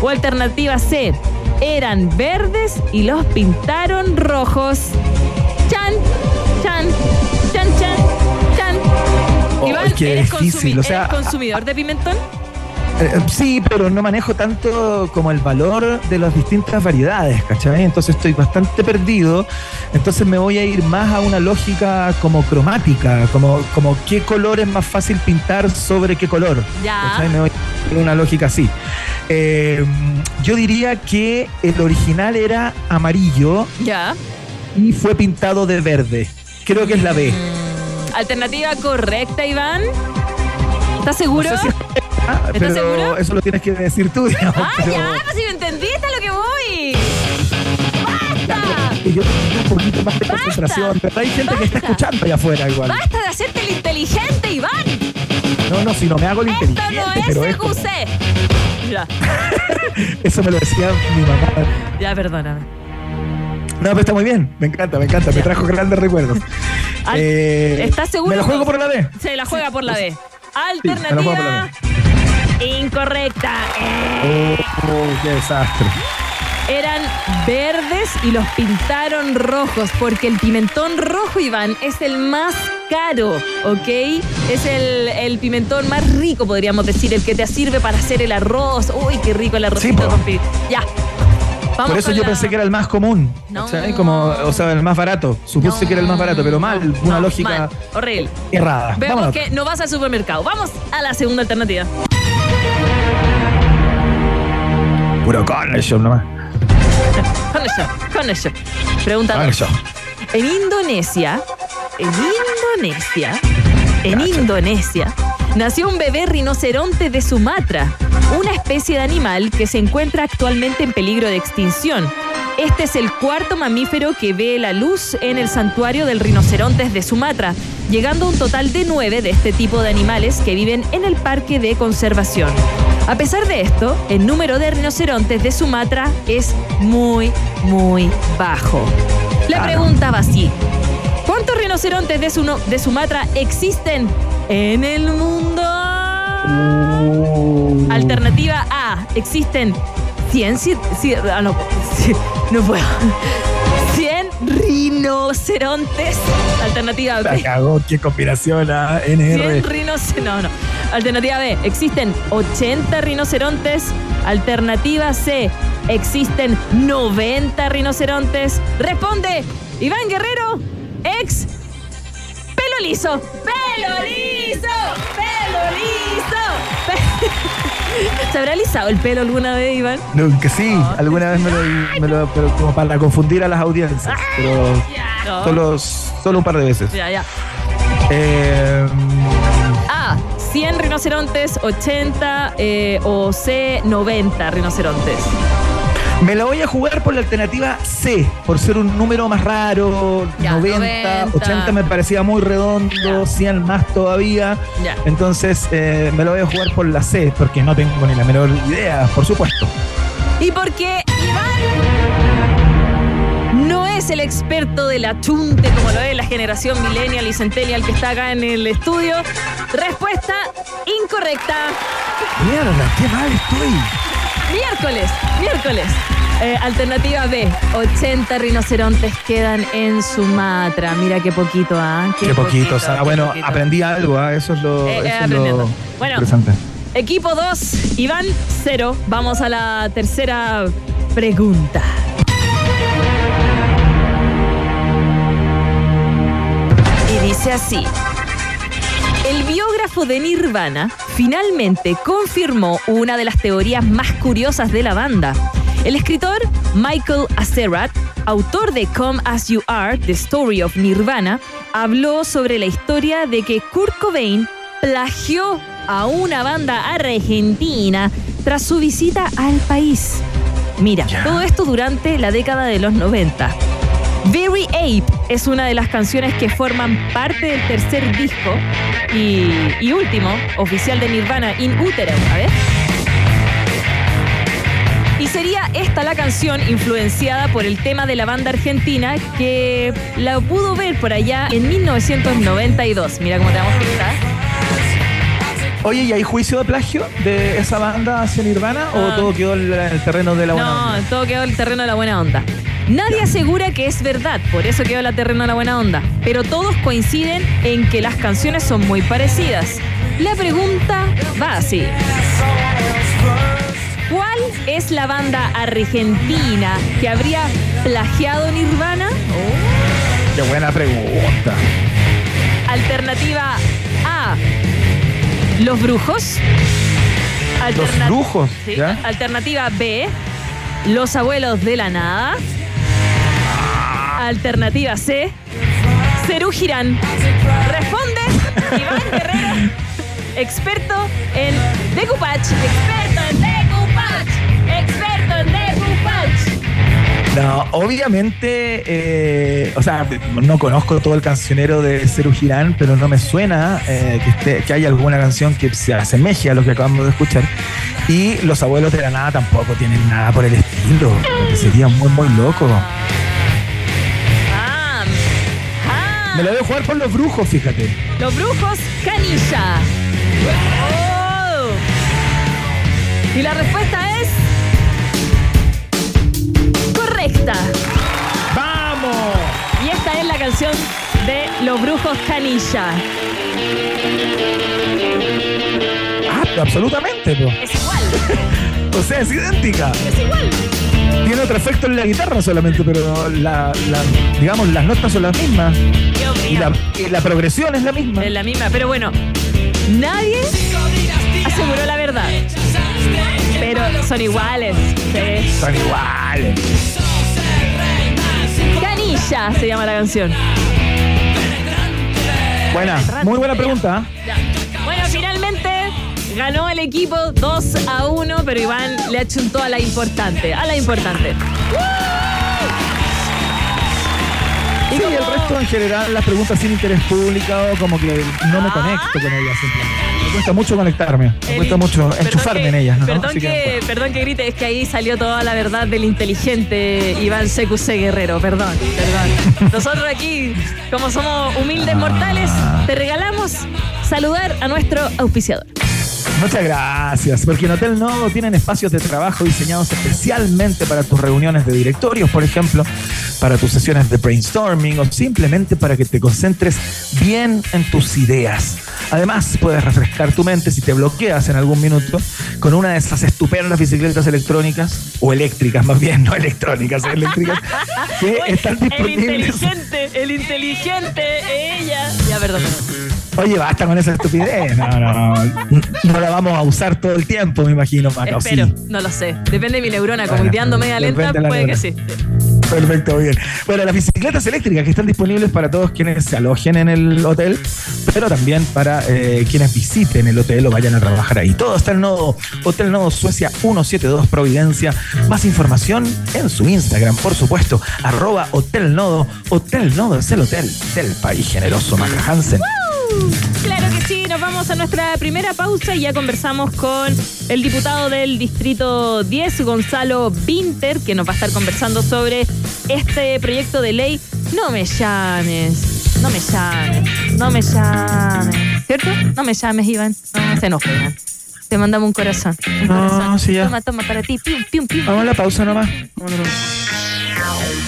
[SPEAKER 6] O alternativa C. Eran verdes y los pintaron rojos.
[SPEAKER 5] Oh,
[SPEAKER 6] Iván,
[SPEAKER 5] qué
[SPEAKER 6] ¿eres,
[SPEAKER 5] difícil, o sea,
[SPEAKER 6] eres consumidor de pimentón?
[SPEAKER 5] Eh, eh, sí, pero no manejo tanto como el valor de las distintas variedades, ¿cachai? Entonces estoy bastante perdido. Entonces me voy a ir más a una lógica como cromática, como, como qué color es más fácil pintar sobre qué color.
[SPEAKER 6] Ya.
[SPEAKER 5] ¿cachai? Me voy a una lógica así. Eh, yo diría que el original era amarillo
[SPEAKER 6] Ya.
[SPEAKER 5] y fue pintado de verde. Creo que es la B.
[SPEAKER 6] Alternativa correcta, Iván. ¿Estás seguro?
[SPEAKER 5] No sé si es
[SPEAKER 6] ¿Estás
[SPEAKER 5] pero
[SPEAKER 6] seguro?
[SPEAKER 5] eso lo tienes que decir tú, digamos.
[SPEAKER 6] Ah,
[SPEAKER 5] pero-
[SPEAKER 6] ya, pues si me entendiste a lo que voy. ¡Basta!
[SPEAKER 5] que yo tengo un poquito más de concentración, pero hay gente que está escuchando allá afuera igual.
[SPEAKER 6] ¡Basta de hacerte el inteligente, Iván!
[SPEAKER 5] No, no, si no me hago el
[SPEAKER 6] Esto
[SPEAKER 5] inteligente,
[SPEAKER 6] no es
[SPEAKER 5] pero esto-
[SPEAKER 6] CQC. Ya,
[SPEAKER 5] eso me lo decía mi mamá.
[SPEAKER 6] ya, perdóname.
[SPEAKER 5] No, pero está muy bien, me encanta, me encanta, me trajo grandes recuerdos.
[SPEAKER 6] Al-
[SPEAKER 5] Eh,
[SPEAKER 6] ¿Estás seguro?
[SPEAKER 5] Me lo juego por la B.
[SPEAKER 6] Se la juega por la
[SPEAKER 5] la la
[SPEAKER 6] Alternativa incorrecta. Eh,
[SPEAKER 5] Oh, qué desastre.
[SPEAKER 6] Eran verdes y los pintaron rojos, porque el pimentón rojo, Iván, es el más caro, ¿ok? Es el, el pimentón más rico, podríamos decir, el que te sirve para hacer el arroz. Uy, qué rico el arrocito con pi- Ya. Vamos
[SPEAKER 5] Por eso yo
[SPEAKER 6] la-
[SPEAKER 5] pensé que era el más común.
[SPEAKER 6] No.
[SPEAKER 5] Como, o sea, el más barato. Supuse
[SPEAKER 6] No,
[SPEAKER 5] que era el más barato, pero mal, una lógica
[SPEAKER 6] mal, horrible.
[SPEAKER 5] errada.
[SPEAKER 6] Vemos
[SPEAKER 5] Vámonos.
[SPEAKER 6] que no vas al supermercado. Vamos a la segunda alternativa.
[SPEAKER 5] Puro con eso nomás.
[SPEAKER 6] Con eso, con eso. Pregunta
[SPEAKER 5] Con eso.
[SPEAKER 6] En Indonesia, en Indonesia, en Indonesia, nació un bebé rinoceronte de Sumatra, una especie de animal que se encuentra actualmente en peligro de extinción. Este es el cuarto mamífero que ve la luz en el santuario del rinocerontes de Sumatra, llegando a un total de nueve de este tipo de animales que viven en el parque de conservación. A pesar de esto, el número de rinocerontes de Sumatra es muy, muy bajo. La
[SPEAKER 5] Claro.
[SPEAKER 6] pregunta va así. ¿Cuántos rinocerontes de Sumatra existen en el mundo? Alternativa A. Existen 100... ci- ci- ah, no, no puedo. 100 rinocerontes. Alternativa
[SPEAKER 5] La
[SPEAKER 6] B.
[SPEAKER 5] cagó, qué combinación a NR.
[SPEAKER 6] 100 rinocerontes. No, no. Alternativa B. Existen 80 rinocerontes. Alternativa C. Existen 90 rinocerontes. Responde Iván Guerrero, ex pelo liso. Pelo liso, pelo liso. ¿Se habrá lisado el pelo alguna vez, Iván?
[SPEAKER 5] No, que sí, alguna vez me lo, me lo- pero como para confundir a las audiencias, pero
[SPEAKER 6] No.
[SPEAKER 5] solo, solo un par de veces.
[SPEAKER 6] Ya, ya.
[SPEAKER 5] Eh,
[SPEAKER 6] A, 100 rinocerontes, 80 eh, o C, 90 rinocerontes.
[SPEAKER 5] Me la voy a jugar por la alternativa C, por ser un número más raro,
[SPEAKER 6] Ya,
[SPEAKER 5] 90,
[SPEAKER 6] 90.
[SPEAKER 5] 80 me parecía muy redondo,
[SPEAKER 6] Ya.
[SPEAKER 5] 100 más todavía.
[SPEAKER 6] Ya.
[SPEAKER 5] Entonces eh, me lo voy a jugar por la C, porque no tengo ni la menor idea, por supuesto.
[SPEAKER 6] Y porque Iván no es el experto del achunte como lo es la generación millennial y centennial que está acá en el estudio. Respuesta incorrecta.
[SPEAKER 5] Mierda, qué mal estoy.
[SPEAKER 6] Miércoles, miércoles. Eh, alternativa B, 80 rinocerontes quedan en Sumatra. Mira qué poquito, ¿ah?
[SPEAKER 5] Qué, poquito, o sea,
[SPEAKER 6] qué
[SPEAKER 5] bueno,
[SPEAKER 6] poquito.
[SPEAKER 5] aprendí algo, ¿ah? eso es lo,
[SPEAKER 6] Eh, eh,
[SPEAKER 5] eso es lo.
[SPEAKER 6] Bueno.
[SPEAKER 5] interesante.
[SPEAKER 6] Equipo 2, Iván 0. Vamos a la tercera pregunta. Y dice así. El biógrafo de Nirvana finalmente confirmó una de las teorías más curiosas de la banda. El escritor Michael Acerat, autor de Come As You Are, The Story of Nirvana, habló sobre la historia de que Kurt Cobain plagió a una banda argentina tras su visita al país. Mira, todo esto durante la década de los 90. Very Ape es una de las canciones que forman parte del tercer disco y, y último oficial de Nirvana, In Utero. A ver. Y sería esta la canción influenciada por el tema de la banda argentina que la pudo ver por allá en 1992. Mira cómo te damos cuenta.
[SPEAKER 5] Oye, ¿y hay juicio de plagio de esa banda hacia Nirvana
[SPEAKER 6] No.
[SPEAKER 5] o todo quedó en el terreno de la buena
[SPEAKER 6] No,
[SPEAKER 5] onda?
[SPEAKER 6] todo quedó en el terreno de la buena onda. Nadie asegura que es verdad, por eso quedó el terreno de la buena onda. Pero todos coinciden en que las canciones son muy parecidas. La pregunta va así. ¿Cuál es la banda argentina que habría plagiado Nirvana?
[SPEAKER 5] Qué buena pregunta.
[SPEAKER 6] Alternativa A. Los Brujos.
[SPEAKER 5] Los Brujos,
[SPEAKER 6] Sí.
[SPEAKER 5] ¿ya?
[SPEAKER 6] Alternativa B. Los Abuelos de la Nada. Alternativa C. Cerú Girán. Responde Iván Guerrero, experto en decoupage. Experto en decoupage. Experto en decoupage.
[SPEAKER 5] No, obviamente, eh, o sea, no conozco todo el cancionero de Ceru Girán, pero no me suena eh, que, esté, que haya alguna canción que se asemeje a lo que acabamos de escuchar. Y los abuelos de la nada tampoco tienen nada por el estilo, sería muy, muy loco. Me la a jugar por los brujos, fíjate.
[SPEAKER 6] Los brujos canilla. Oh. Y la respuesta es correcta.
[SPEAKER 5] ¡Vamos!
[SPEAKER 6] Y esta es la canción de Los brujos canilla.
[SPEAKER 5] Ah, absolutamente, po.
[SPEAKER 6] Es igual,
[SPEAKER 5] O sea, es idéntica.
[SPEAKER 6] es igual.
[SPEAKER 5] Tiene otro efecto en la guitarra solamente, pero la, la- digamos, las notas son las mismas. Y la,
[SPEAKER 6] opinión.
[SPEAKER 5] y la progresión es la misma.
[SPEAKER 6] Es la misma, pero bueno, nadie aseguró la verdad. Pero son iguales. sí.
[SPEAKER 5] Son iguales.
[SPEAKER 6] Canilla se llama la canción.
[SPEAKER 5] Buena, muy buena pregunta. ¿eh?
[SPEAKER 6] Ganó el equipo 2 a 1, pero Iván le achuntó a la importante, a la importante.
[SPEAKER 5] Sí, y el resto en general, las preguntas sin interés público, como que no me conecto con ellas simplemente. Me cuesta mucho conectarme, me
[SPEAKER 6] El-
[SPEAKER 5] cuesta mucho enchufarme
[SPEAKER 6] que-
[SPEAKER 5] en ellas, ¿no?
[SPEAKER 6] Perdón que, perdón que grite, es que ahí salió toda la verdad del inteligente Iván CQC Guerrero, perdón, perdón. Nosotros aquí, como somos humildes mortales, te regalamos saludar a nuestro auspiciador.
[SPEAKER 5] Muchas gracias, porque en Hotel Nodo tienen espacios de trabajo diseñados especialmente para tus reuniones de directorios, por ejemplo, para tus sesiones de brainstorming o simplemente para que te concentres bien en tus ideas. Además, puedes refrescar tu mente si te bloqueas en algún minuto con una de esas estupendas bicicletas electrónicas o eléctricas, más bien, no electrónicas, eléctricas, que
[SPEAKER 6] Oye,
[SPEAKER 5] están
[SPEAKER 6] el
[SPEAKER 5] disponibles.
[SPEAKER 6] inteligente, el inteligente, ella. Ya, perdón.
[SPEAKER 5] Oye, basta con esa estupidez. No, no, no. No la vamos a usar todo el tiempo, me imagino, Maca.
[SPEAKER 6] no lo sé. Depende de mi neurona, como
[SPEAKER 5] Bueno,
[SPEAKER 6] media lenta, puede que sí.
[SPEAKER 5] Perfecto, bien. Bueno, las bicicletas eléctricas que están disponibles para todos quienes se alojen en el hotel, pero también para eh, quienes visiten el hotel o vayan a trabajar ahí. Todo está en Nodo, Hotel Nodo Suecia 172 Providencia. Más información en su Instagram, por supuesto, arroba Hotel Nodo. Hotel Nodo es el hotel del país generoso, Maca Hansen.
[SPEAKER 6] Claro que sí, nos vamos a nuestra primera pausa y ya conversamos con el diputado del Distrito 10, Gonzalo Vinter, que nos va a estar conversando sobre este proyecto de ley. No me llames, no me llames, no me llames. ¿Cierto? No me llames, Iván. No, se enoja, Iván. Te mandamos un corazón. Un
[SPEAKER 5] No,
[SPEAKER 6] corazón.
[SPEAKER 5] sí, ya.
[SPEAKER 6] Toma, toma, para ti. Pium, pium, pium.
[SPEAKER 5] Vamos a la pausa nomás. Vamos a la pausa.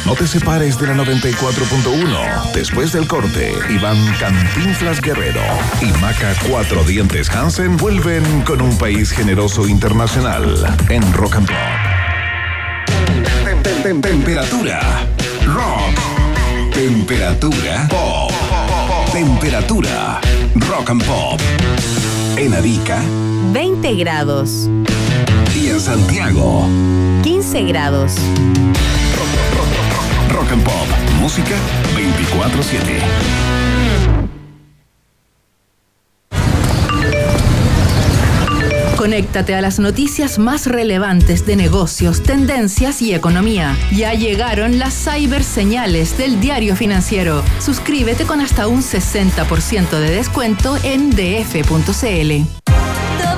[SPEAKER 4] No te separes de la 94.1. Después del corte, Iván Cantinflas Guerrero y Maca Cuatro Dientes Hansen vuelven con un país generoso internacional en Rock and Pop. Tem- tem- tem- Temperatura. Rock. Temperatura. Pop. Temperatura. Rock and Pop. En Arica
[SPEAKER 3] 20 grados,
[SPEAKER 4] y en Santiago.
[SPEAKER 3] 15 grados.
[SPEAKER 4] Rock and Pop. Música 24-7.
[SPEAKER 2] Conéctate a las noticias más relevantes de negocios, tendencias y economía. Ya llegaron las ciberseñales del diario financiero. Suscríbete con hasta un 60% de descuento en df.cl.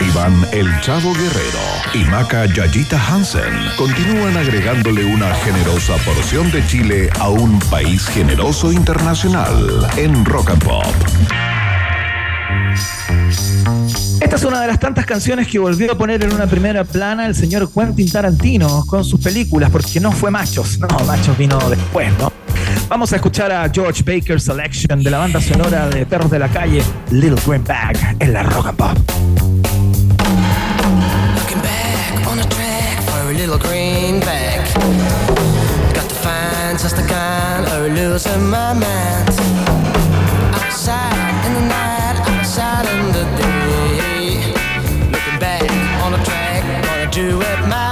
[SPEAKER 4] Iván El Chavo Guerrero y Maca Yayita Hansen continúan agregándole una generosa porción de Chile a un país generoso internacional en Rock and Pop.
[SPEAKER 5] Esta es una de las tantas canciones que volvió a poner en una primera plana el señor Quentin Tarantino con sus películas, porque no fue Machos, no, Machos vino después, ¿no? Vamos a escuchar a George Baker Selection de la banda sonora de Perros de la Calle, Little Green Bag, en la Rock and Pop.
[SPEAKER 7] Little greenback. Got to find just the kind of losing my mind. Outside in the night, outside in the day. Looking back on a track, gonna do it my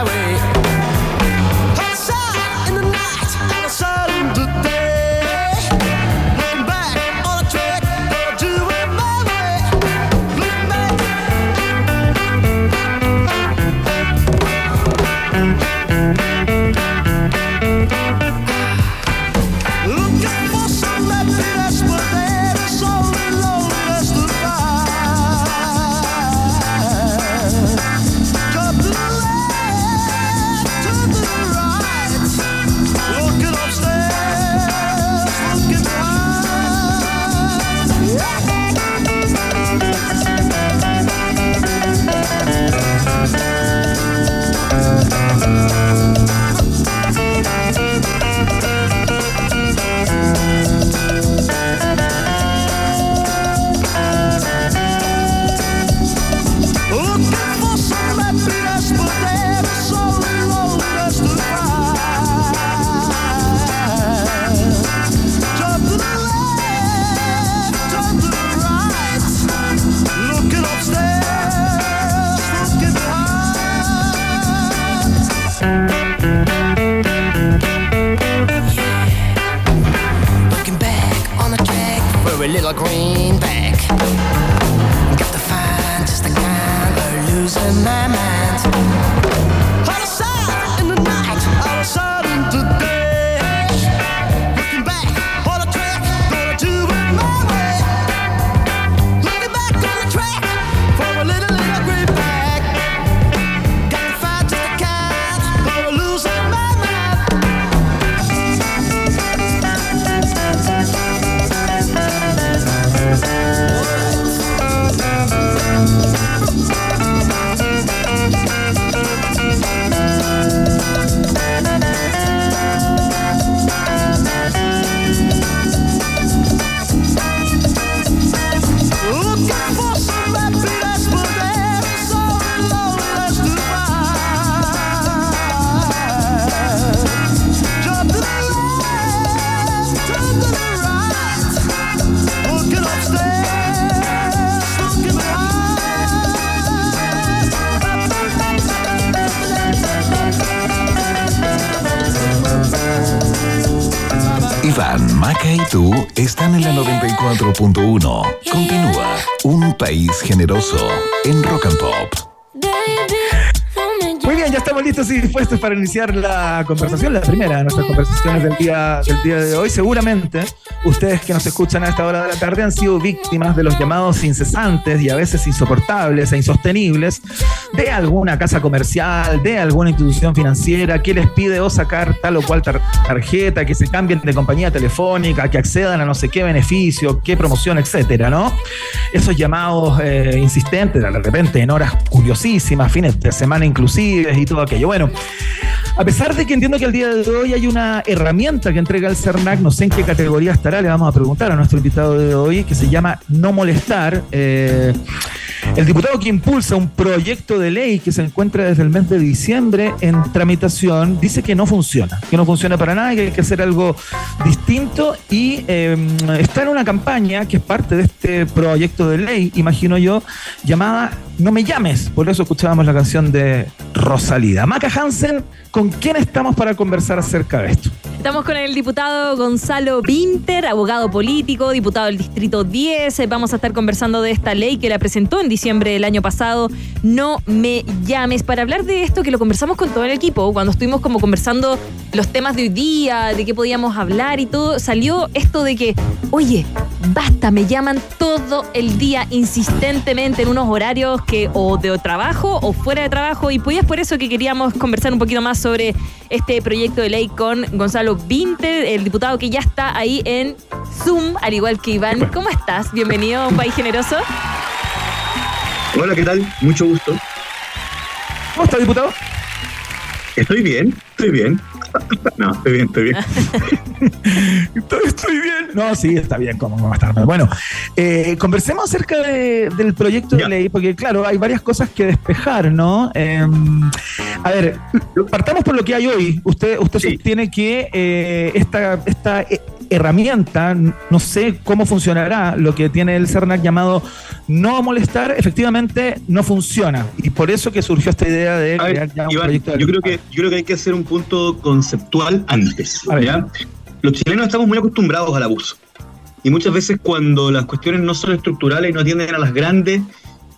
[SPEAKER 7] little greenback. Got to find just the kind of losing my mind.
[SPEAKER 4] Están en la 94.1. Continúa. Un país generoso en Rock and Pop.
[SPEAKER 5] Muy bien, ya estamos listos y dispuestos para iniciar la conversación, la primera de nuestras conversaciones del día, del día de hoy. Seguramente ustedes que nos escuchan a esta hora de la tarde han sido víctimas de los llamados incesantes y a veces insoportables e insostenibles de alguna casa comercial, de alguna institución financiera que les pide o sacar tal o cual tar- tarjeta, que se cambien de compañía telefónica, que accedan a no sé qué beneficio, qué promoción, etcétera, ¿no? Esos llamados eh, insistentes, de repente en horas curiosísimas, fines de semana inclusives y todo aquello. Bueno, a pesar de que entiendo que el día de hoy hay una herramienta que entrega el CERNAC, no sé en qué categoría estará, le vamos a preguntar a nuestro invitado de hoy, que se llama No Molestar. Eh, el diputado que impulsa un proyecto de ley que se encuentra desde el mes de diciembre en tramitación dice que no funciona, que no funciona para nada, que hay que hacer algo distinto y eh, está en una campaña que es parte de este proyecto de ley, imagino yo, llamada No me llames. Por eso escuchábamos la canción de Rosalida. Maca Hansen, ¿con quién estamos para conversar acerca de esto?
[SPEAKER 6] Estamos con el diputado Gonzalo Winter, abogado político, diputado del Distrito 10. Eh, Vamos a estar conversando de esta ley que la presentó en diciembre del año pasado. No me llames. Para hablar de esto, que lo conversamos con todo el equipo, cuando estuvimos como conversando los temas de hoy día, de qué podíamos hablar y todo, salió esto de que, oye, basta, me llaman todo el día insistentemente en unos horarios que o de trabajo o fuera de trabajo y pues es por eso que queríamos conversar un poquito más sobre este proyecto de ley con Gonzalo Vinter, el diputado que ya está ahí en Zoom, al igual que Iván. ¿Cómo estás? Bienvenido a un país generoso.
[SPEAKER 8] Hola, ¿qué tal? Mucho gusto.
[SPEAKER 5] ¿Cómo está, diputado?
[SPEAKER 8] Estoy bien, estoy bien. No, estoy bien, estoy bien.
[SPEAKER 5] Estoy, estoy bien. No, sí, está bien, ¿cómo a estar? Bueno, eh, conversemos acerca de- del proyecto de ley, porque claro, hay varias cosas que despejar, ¿no? Eh, a ver, partamos por lo que hay hoy. Usted, usted
[SPEAKER 8] Sí.
[SPEAKER 5] sostiene que eh, esta, esta herramienta, no sé cómo funcionará, lo que tiene el CERNAC llamado no molestar, efectivamente no funciona. Y por eso que surgió esta idea de
[SPEAKER 8] ver,
[SPEAKER 5] crear ya un
[SPEAKER 8] Iván,
[SPEAKER 5] proyecto de
[SPEAKER 8] yo creo que yo creo que hay que hacer un punto conceptual antes.
[SPEAKER 5] Ver.
[SPEAKER 8] Los chilenos estamos muy acostumbrados al abuso. Y muchas veces cuando las cuestiones no son estructurales y no atienden a las grandes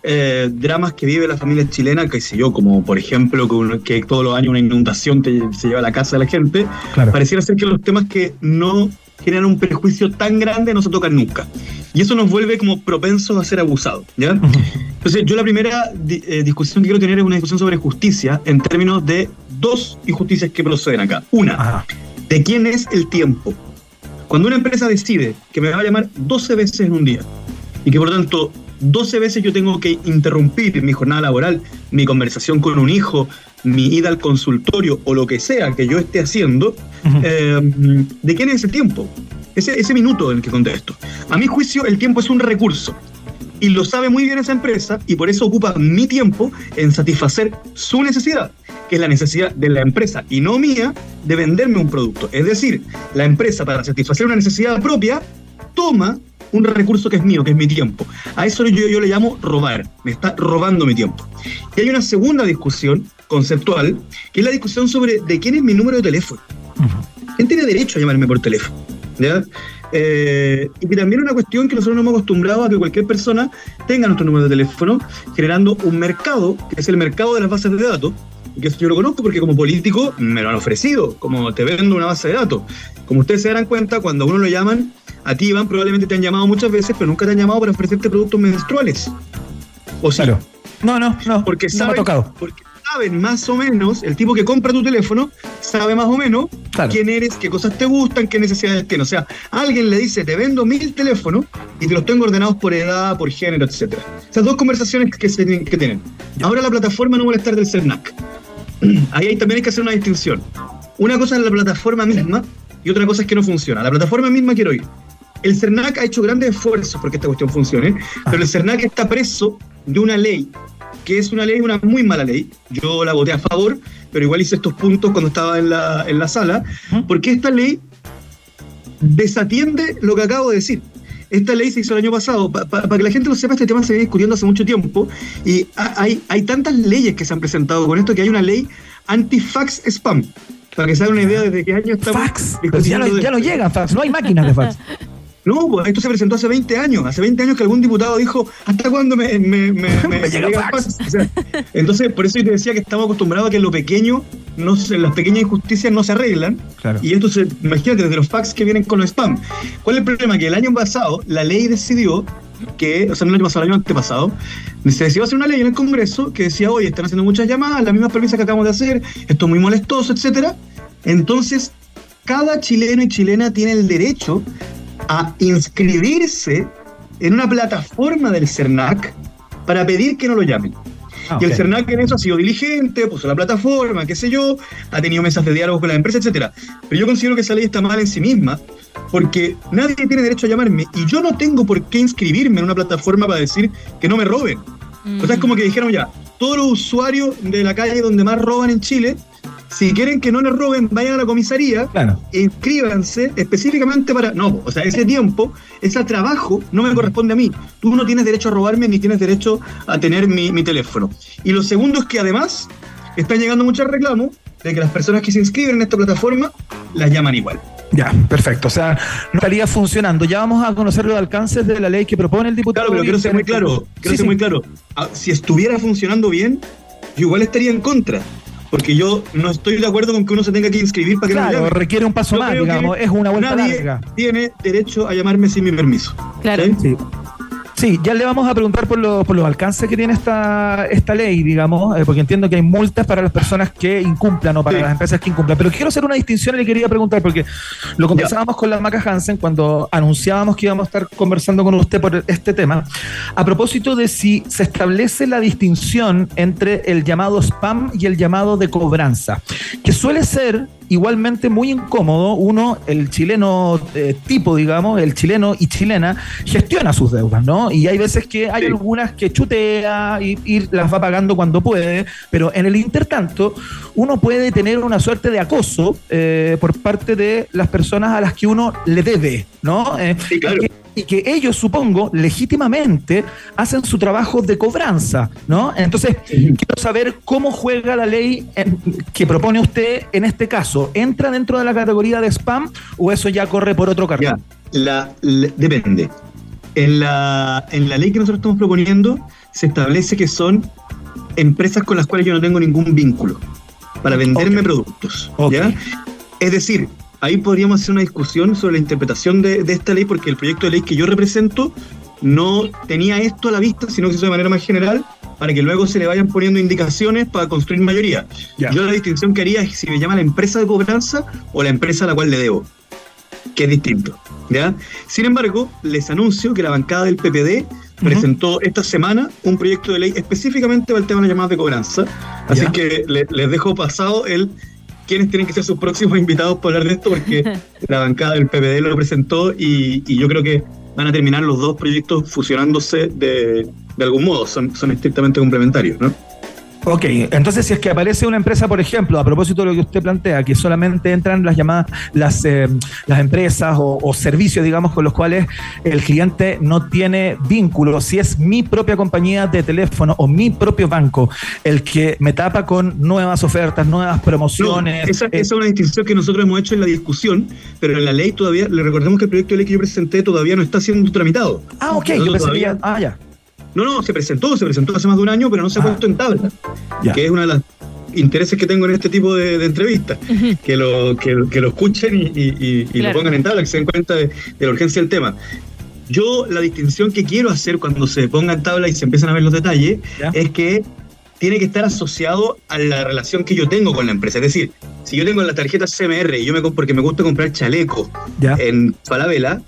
[SPEAKER 8] eh, dramas que vive la familia chilena, que sé yo, como por ejemplo que, todos los años una inundación te, se lleva a la casa de la gente,
[SPEAKER 5] Claro.
[SPEAKER 8] pareciera ser que los temas que no generan un perjuicio tan grande no se tocan nunca. Y eso nos vuelve como propensos a ser abusados. ¿ya? Entonces, yo la primera eh, discusión que quiero tener es una discusión sobre justicia en términos de dos injusticias que proceden acá. Una,
[SPEAKER 5] Ajá.
[SPEAKER 8] ¿de quién es el tiempo? Cuando una empresa decide que me va a llamar 12 veces en un día y que por lo tanto 12 veces yo tengo que interrumpir mi jornada laboral, mi conversación con un hijo, mi ida al consultorio o lo que sea que yo esté haciendo, eh, ¿de quién es ese tiempo? Ese, ese minuto en el que contesto. A mi juicio, el tiempo es un recurso. Y lo sabe muy bien esa empresa y por eso ocupa mi tiempo en satisfacer su necesidad, que es la necesidad de la empresa y no mía de venderme un producto. Es decir, la empresa para satisfacer una necesidad propia toma un recurso que es mío, que es mi tiempo. A eso yo, yo le llamo robar, me está robando mi tiempo. Y hay una segunda discusión conceptual, que es la discusión sobre de quién es mi número de teléfono. ¿Quién tiene derecho a llamarme por teléfono? ¿Ya? Eh, y que también es una cuestión que nosotros nos hemos acostumbrado a que cualquier persona tenga nuestro número de teléfono, generando un mercado, que es el mercado de las bases de datos, y que eso yo lo conozco porque como político me lo han ofrecido, como te vendo una base de datos. Como ustedes se darán cuenta, cuando a uno lo llaman, a ti, Iván, probablemente te han llamado muchas veces, pero nunca te han llamado para ofrecerte productos menstruales. O sí,
[SPEAKER 5] Claro. No, no, no.
[SPEAKER 8] porque
[SPEAKER 5] no me
[SPEAKER 8] saben,
[SPEAKER 5] ha tocado.
[SPEAKER 8] porque saben más o menos, el tipo que compra tu teléfono sabe más o menos
[SPEAKER 5] Claro.
[SPEAKER 8] quién eres, qué cosas te gustan, qué necesidades tienes. O sea, alguien le dice, te vendo mil teléfonos y te los tengo ordenados por edad, por género, etcétera. Esas dos conversaciones que, se tienen- que tienen. Ahora la plataforma no molestar del CERNAC. Ahí hay- también hay que hacer una distinción. Una cosa es la plataforma misma y otra cosa es que no funciona. La plataforma misma quiero ir. El CERNAC ha hecho grandes esfuerzos porque esta cuestión funcione, pero el CERNAC está preso de una ley que es una ley, una muy mala ley. Yo la voté a favor, pero igual hice estos puntos cuando estaba en la, en la sala, porque esta ley desatiende lo que acabo de decir. Esta ley se hizo el año pasado. Para que la gente lo sepa, este tema se viene discutiendo hace mucho tiempo y ha- hay, hay tantas leyes que se han presentado con esto que hay una ley anti-fax spam. Para que se hagan una idea desde qué año estamos.
[SPEAKER 5] Fax. Ya no, ya no llegan fax, no hay máquinas de fax.
[SPEAKER 8] No, pues esto se presentó hace 20 años. Hace 20 años que algún diputado dijo, ¿hasta cuándo me, me, me,
[SPEAKER 5] Me llega
[SPEAKER 8] llega
[SPEAKER 5] fax?
[SPEAKER 8] O sea, entonces, por eso yo te decía que estamos acostumbrados a que lo pequeño, no se- las pequeñas injusticias no se arreglan.
[SPEAKER 5] Claro.
[SPEAKER 8] Y esto se, imagínate, desde los fax que vienen con los spam. ¿Cuál es el problema? Que el año pasado la ley decidió que, o sea, no el año pasado, el año antepasado, se decidió hacer una ley en el Congreso que decía, oye, están haciendo muchas llamadas, las mismas premisas que acabamos de hacer, esto es muy molestoso, etcétera. Entonces, cada chileno y chilena tiene el derecho a inscribirse en una plataforma del CERNAC para pedir que no lo llamen.
[SPEAKER 5] Ah,
[SPEAKER 8] Y el. CERNAC en eso ha sido diligente, puso la plataforma, qué sé yo, ha tenido mesas de diálogo con la empresa, etcétera. Pero yo considero que esa ley está mal en sí misma, porque nadie tiene derecho a llamarme y yo no tengo por qué inscribirme en una plataforma para decir que no me roben. O sea, es como que dijeron ya, todos los usuarios de la calle donde más roban en Chile, si quieren que no les roben, vayan a la comisaría
[SPEAKER 5] Claro.
[SPEAKER 8] e inscríbanse específicamente para. No, o sea, ese tiempo, ese trabajo no me corresponde a mí. Tú no tienes derecho a robarme ni tienes derecho a tener mi, mi teléfono. Y lo segundo es que además están llegando muchos reclamos de que las personas que se inscriben en esta plataforma las llaman igual.
[SPEAKER 5] Ya, perfecto. O sea, no estaría funcionando. Ya vamos a conocer los alcances de la ley que propone el diputado.
[SPEAKER 8] Claro, pero quiero ser muy
[SPEAKER 5] Víctor.
[SPEAKER 8] claro. Quiero
[SPEAKER 5] Sí,
[SPEAKER 8] ser
[SPEAKER 5] sí.
[SPEAKER 8] muy claro. Ah, Si estuviera funcionando bien, yo igual estaría en contra. Porque yo no estoy de acuerdo con que uno se tenga que inscribir para que no
[SPEAKER 5] Claro,
[SPEAKER 8] llamen.
[SPEAKER 5] requiere un paso
[SPEAKER 8] Yo
[SPEAKER 5] más, digamos. Es una vuelta
[SPEAKER 8] Nadie
[SPEAKER 5] larga.
[SPEAKER 8] tiene derecho a llamarme sin mi permiso.
[SPEAKER 6] Claro.
[SPEAKER 8] ¿Sí?
[SPEAKER 5] Sí. Sí, ya le vamos a preguntar por, los- por los alcances que tiene esta, esta ley, digamos, eh, porque entiendo que hay multas para las personas que incumplan o para
[SPEAKER 8] Sí.
[SPEAKER 5] las empresas que incumplan. Pero quiero hacer una distinción y le quería preguntar, porque lo conversábamos con la Maca Hansen cuando anunciábamos que íbamos a estar conversando con usted por este tema, a propósito de si se establece la distinción entre el llamado spam y el llamado de cobranza, que suele ser igualmente muy incómodo. Uno, el chileno eh, tipo, digamos, el chileno y chilena, gestiona sus deudas, ¿no? Y hay veces que hay
[SPEAKER 8] Sí.
[SPEAKER 5] algunas que chutea y, y las va pagando cuando puede, pero en el intertanto, uno puede tener una suerte de acoso eh, por parte de las personas a las que uno le debe, ¿no? Eh,
[SPEAKER 8] Sí, claro.
[SPEAKER 5] que- y que ellos, supongo, legítimamente hacen su trabajo de cobranza, ¿no? Entonces, quiero saber cómo juega la ley en- que propone usted en este caso. ¿Entra dentro de la categoría de spam o eso ya corre por otro cartón?
[SPEAKER 8] la, la- depende. En la, en la ley que nosotros estamos proponiendo se establece que son empresas con las cuales yo no tengo ningún vínculo para venderme productos.
[SPEAKER 5] Ok.
[SPEAKER 8] ¿ya? Es decir, ahí podríamos hacer una discusión sobre la interpretación de, de esta ley porque el proyecto de ley que yo represento no tenía esto a la vista, sino que se hizo de manera más general para que luego se le vayan poniendo indicaciones para construir mayoría. Yo la distinción que haría es si me llama la empresa de cobranza o la empresa a la cual le debo que es distinto. ¿ya? Sin embargo, les anuncio que la bancada del PPD presentó esta semana un proyecto de ley específicamente para el tema de las llamadas de cobranza. Así
[SPEAKER 5] Ya.
[SPEAKER 8] que le- les dejo pasado el quiénes tienen que ser sus próximos invitados para hablar de esto, porque la bancada del PPD lo presentó y, y yo creo que van a terminar los dos proyectos fusionándose de, de algún modo, son, son estrictamente complementarios. ¿no?
[SPEAKER 5] Ok, entonces si es que aparece una empresa, por ejemplo, a propósito de lo que usted plantea, que solamente entran las llamadas, las, eh, las empresas o, o servicios, digamos, con los cuales el cliente no tiene vínculo, si es mi propia compañía de teléfono o mi propio banco el que me tapa con nuevas ofertas, nuevas
[SPEAKER 8] No,
[SPEAKER 5] promociones.
[SPEAKER 8] esa,
[SPEAKER 5] eh,
[SPEAKER 8] esa es una distinción que nosotros hemos hecho en la discusión, pero en la ley todavía, le recordemos que el proyecto de ley que yo presenté todavía no está siendo tramitado.
[SPEAKER 5] ah, ok, yo
[SPEAKER 8] todavía-
[SPEAKER 5] Ah, ya.
[SPEAKER 8] No, no, se presentó, se presentó hace más de un año, pero no se ha
[SPEAKER 5] Ah.
[SPEAKER 8] puesto en tabla,
[SPEAKER 5] Ya.
[SPEAKER 8] que es uno de los intereses que tengo en este tipo de, de entrevistas, que, lo, que, que lo escuchen y, y- y- y
[SPEAKER 6] Claro.
[SPEAKER 8] lo pongan en tabla, que se den cuenta de, de la urgencia del tema. Yo la distinción que quiero hacer cuando se ponga en tabla y se empiezan a ver los detalles
[SPEAKER 5] Ya.
[SPEAKER 8] es que tiene que estar asociado a la relación que yo tengo con la empresa. Es decir, si yo tengo la tarjeta CMR y yo me porque me gusta comprar chaleco
[SPEAKER 5] Ya.
[SPEAKER 8] en Falabella,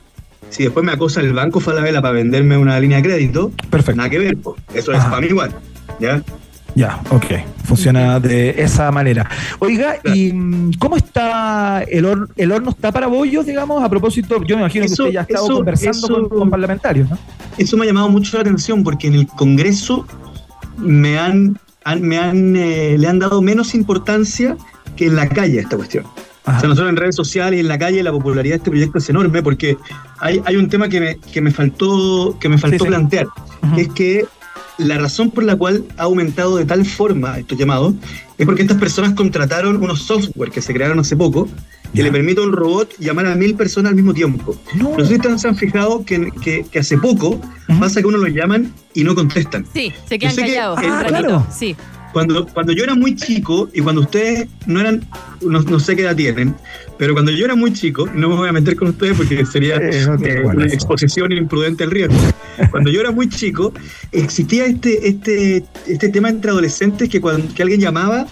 [SPEAKER 8] si después me acosa el banco Falabella para venderme una línea de crédito,
[SPEAKER 5] Perfecto.
[SPEAKER 8] nada que ver, eso es
[SPEAKER 5] Ajá.
[SPEAKER 8] para mí igual. ¿ya?
[SPEAKER 5] Ya, ok. Funciona de esa manera. Oiga, ¿y cómo está el, hor- el horno? ¿Está para bollos, digamos? A propósito, yo me imagino
[SPEAKER 8] Eso-
[SPEAKER 5] que usted ya ha estado
[SPEAKER 8] eso-
[SPEAKER 5] conversando
[SPEAKER 8] eso-
[SPEAKER 5] con, con parlamentarios, ¿no?
[SPEAKER 8] Eso me ha llamado mucho la atención porque en el Congreso me han, han- me han eh, le han dado menos importancia que en la calle a esta cuestión.
[SPEAKER 5] Ajá.
[SPEAKER 8] O sea, nosotros en redes sociales y en la calle la popularidad de este proyecto es enorme porque hay, hay un tema que me, que me faltó, que me faltó
[SPEAKER 5] Sí, sí.
[SPEAKER 8] plantear, que es que la razón por la cual ha aumentado de tal forma estos llamados es porque estas personas contrataron unos software que se crearon hace poco que le permite a un robot llamar a mil personas al mismo tiempo.
[SPEAKER 5] No.
[SPEAKER 8] No sé si ustedes se han fijado que, que- que hace poco
[SPEAKER 5] Ujú.
[SPEAKER 8] pasa que uno los llaman y no contestan.
[SPEAKER 6] Sí, se quedan
[SPEAKER 8] sé que-
[SPEAKER 6] callados.
[SPEAKER 8] Ah,
[SPEAKER 5] claro.
[SPEAKER 6] Sí.
[SPEAKER 8] Cuando, cuando yo era muy chico y cuando ustedes no eran, no, no sé qué edad tienen, pero cuando yo era muy chico, no me voy a meter con ustedes porque sería
[SPEAKER 5] Eh, no
[SPEAKER 8] eh, una exposición imprudente al riesgo. Cuando yo era muy chico, existía este, este, este tema entre adolescentes que cuando que alguien llamaba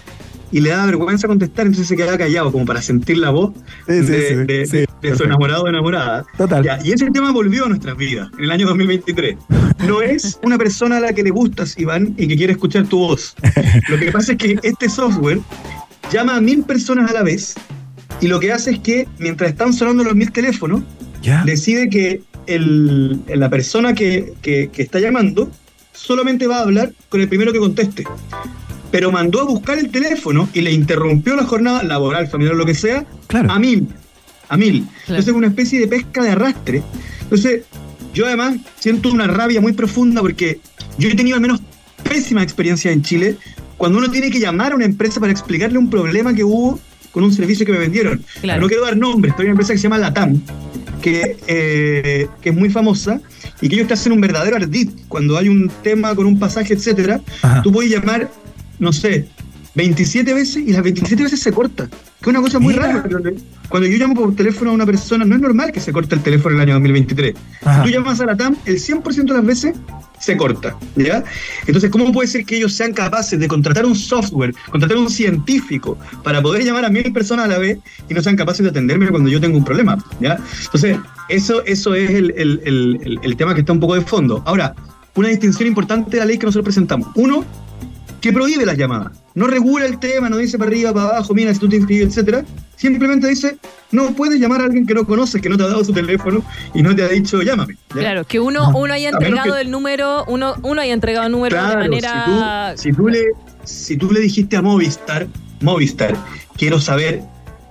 [SPEAKER 8] y le daba vergüenza contestar, entonces se quedaba callado como para sentir la voz
[SPEAKER 5] Sí, sí,
[SPEAKER 8] de,
[SPEAKER 5] sí,
[SPEAKER 8] de-
[SPEAKER 5] sí,
[SPEAKER 8] de su enamorado o enamorada.
[SPEAKER 5] Total.
[SPEAKER 8] Ya, y ese tema volvió a nuestras vidas en el año 2023. No es una persona a la que le gustas, Iván, y que quiere escuchar tu voz. Lo que pasa es que este software llama a mil personas a la vez y lo que hace es que mientras están sonando los mil teléfonos, decide que el- la persona que, que- que está llamando solamente va a hablar con el primero que conteste. Pero mandó a buscar el teléfono y le interrumpió la jornada laboral, familiar, lo que sea,
[SPEAKER 5] Claro.
[SPEAKER 8] a mil. A mil.
[SPEAKER 6] Claro.
[SPEAKER 8] Entonces es una especie de pesca de arrastre. Entonces, yo además siento una rabia muy profunda porque yo he tenido al menos pésimas experiencias en Chile cuando uno tiene que llamar a una empresa para explicarle un problema que hubo con un servicio que me vendieron.
[SPEAKER 6] Claro.
[SPEAKER 8] No quiero dar nombres, pero hay una empresa que se llama Latam, que, eh, que es muy famosa y que ellos te hacen un verdadero ardid. Cuando hay un tema con un pasaje, etcétera,
[SPEAKER 5] Ajá.
[SPEAKER 8] tú puedes llamar, no sé, 27 veces y las 27 veces se corta. Que es una cosa muy
[SPEAKER 5] Mira.
[SPEAKER 8] rara. Cuando yo llamo por teléfono a una persona, no es normal que se corte el teléfono en el año 2023.
[SPEAKER 5] Ajá.
[SPEAKER 8] Si tú llamas a la TAM, el 100% de las veces se corta. ¿ya? Entonces, ¿cómo puede ser que ellos sean capaces de contratar un software, contratar un científico para poder llamar a mil personas a la vez y no sean capaces de atenderme cuando yo tengo un problema? ¿ya? Entonces, eso, eso es el, el- el- el- el tema que está un poco de fondo. Ahora, una distinción importante de la ley que nosotros presentamos. Uno, que prohíbe las llamadas. No regula el tema, no dice para arriba, para abajo, mira, si tú te inscribes, etcétera. Simplemente dice, no puedes llamar a alguien que no conoces, que no te ha dado su teléfono y no te ha dicho, llámame. ¿ya?
[SPEAKER 6] Claro, que uno, uno haya entregado
[SPEAKER 8] que-
[SPEAKER 6] el número, uno, uno haya entregado el número de manera.
[SPEAKER 8] si, tú, si, tú le, si tú le dijiste a Movistar, Movistar, quiero saber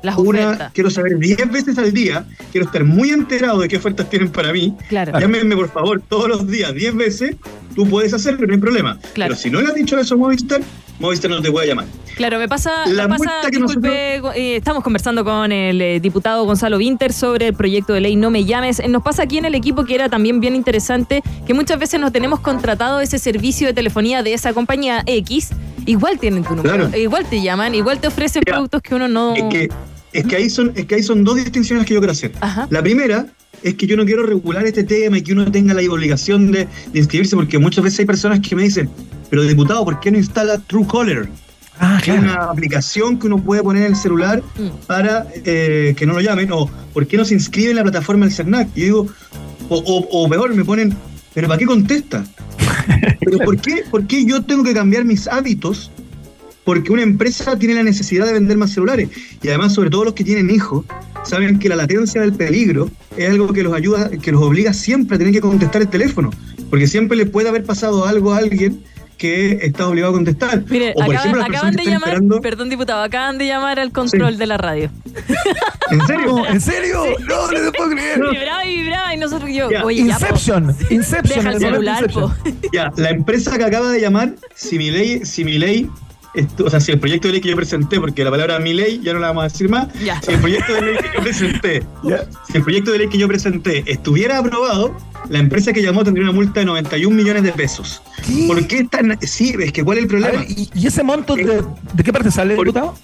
[SPEAKER 6] las
[SPEAKER 8] una,
[SPEAKER 6] ofertas.
[SPEAKER 8] quiero saber 10 veces al día, quiero estar muy enterado de qué ofertas tienen para mí.
[SPEAKER 6] Claro.
[SPEAKER 8] Llámenme por favor todos los días 10 veces, tú puedes hacerlo, no hay problema.
[SPEAKER 6] Claro.
[SPEAKER 8] Pero si no le has dicho eso a Movistar, Movistar no te puede llamar.
[SPEAKER 6] Claro, me pasa,
[SPEAKER 8] La
[SPEAKER 6] me pasa
[SPEAKER 8] que
[SPEAKER 6] disculpe, eh, estamos conversando con el eh, diputado Gonzalo Winter sobre el proyecto de ley No Me Llames. Eh, Nos pasa aquí en el equipo que era también bien interesante, que muchas veces nos tenemos contratado ese servicio de telefonía de esa compañía X, igual tienen tu número,
[SPEAKER 8] Claro.
[SPEAKER 6] igual te llaman, igual te ofrecen productos que uno no...
[SPEAKER 8] Es que, es, que ahí son, es que ahí son dos distinciones que yo quiero hacer.
[SPEAKER 6] Ajá.
[SPEAKER 8] La primera es que yo no quiero regular este tema y que uno tenga la obligación de, de inscribirse, porque muchas veces hay personas que me dicen, pero diputado, ¿por qué no instala Truecaller?
[SPEAKER 5] Ah,
[SPEAKER 8] que es
[SPEAKER 5] claro.
[SPEAKER 8] una aplicación que uno puede poner en el celular
[SPEAKER 6] Mm.
[SPEAKER 8] para eh, que no lo llamen, o ¿por qué no se inscribe en la plataforma del CERNAC? Y yo digo, o, o- o peor, me ponen, ¿pero para qué contesta? ¿Pero por qué, por qué yo tengo que cambiar mis hábitos? Porque una empresa tiene la necesidad de vender más celulares. Y además, sobre todo los que tienen hijos, saben que la latencia del peligro es algo que los ayuda, que los obliga siempre a tener que contestar el teléfono. Porque siempre le puede haber pasado algo a alguien que está obligado a contestar.
[SPEAKER 6] Mire,
[SPEAKER 8] o por
[SPEAKER 6] acaban,
[SPEAKER 8] ejemplo,
[SPEAKER 6] de llamar,
[SPEAKER 8] esperando-
[SPEAKER 6] perdón diputado, acaban de llamar al control de la radio.
[SPEAKER 8] ¿En serio?
[SPEAKER 5] No, ¿En serio? No, no te puedo creer.
[SPEAKER 6] Vibraba y vibraba y nosotros yo,
[SPEAKER 8] Ya.
[SPEAKER 6] oye, ya, po,
[SPEAKER 5] Inception. Inception.
[SPEAKER 6] deja el celular, po.
[SPEAKER 5] Inception.
[SPEAKER 8] Ya, la empresa que acaba de llamar, si mi ley, si mi ley, esto- o sea, si el proyecto de ley que yo presenté, porque la palabra mi ley ya no la vamos a decir más,
[SPEAKER 6] Ya.
[SPEAKER 8] si el proyecto de ley que yo presenté,
[SPEAKER 5] Ya.
[SPEAKER 8] si el proyecto de ley que yo presenté estuviera aprobado, la empresa que llamó tendría una multa de 91 millones de pesos.
[SPEAKER 5] ¿Qué?
[SPEAKER 8] ¿Por qué tan? Sí, es que ¿cuál es el problema?
[SPEAKER 5] ver, ¿y, y ese monto de, de qué parte sale,
[SPEAKER 8] Por-
[SPEAKER 5] diputado?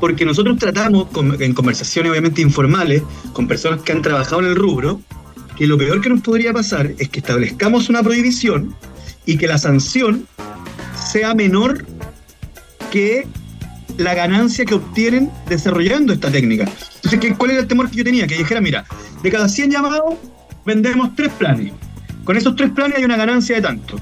[SPEAKER 8] Porque nosotros tratamos, con- en conversaciones obviamente informales, con personas que han trabajado en el rubro, que lo peor que nos podría pasar es que establezcamos una prohibición y que la sanción sea menor que la ganancia que obtienen desarrollando esta técnica. Entonces, ¿qué- ¿cuál era el temor que yo tenía? Que dijera, mira, de cada 100 llamados vendemos tres planes. Con esos tres planes hay una ganancia de tanto.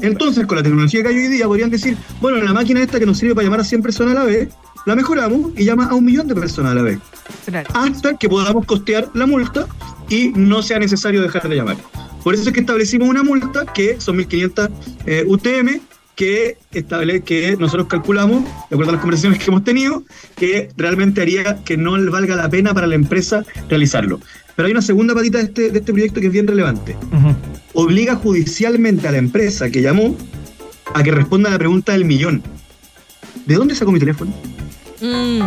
[SPEAKER 8] Entonces, con la tecnología que hay hoy día, podrían decir, bueno, la máquina esta que nos sirve para llamar a 100 personas a la vez, la mejoramos y llama a un millón de personas a la vez.
[SPEAKER 6] Claro.
[SPEAKER 8] Hasta que podamos costear la multa y no sea necesario dejar de llamar. Por eso es que establecimos una multa que son 1.500 eh, UTM que, estable, que nosotros calculamos, de acuerdo a las conversaciones que hemos tenido, que realmente haría que no le valga la pena para la empresa realizarlo. Pero hay una segunda patita de este, de este proyecto que es bien relevante obliga judicialmente a la empresa que llamó a que responda a la pregunta del millón. ¿De dónde sacó mi teléfono?
[SPEAKER 6] Mm.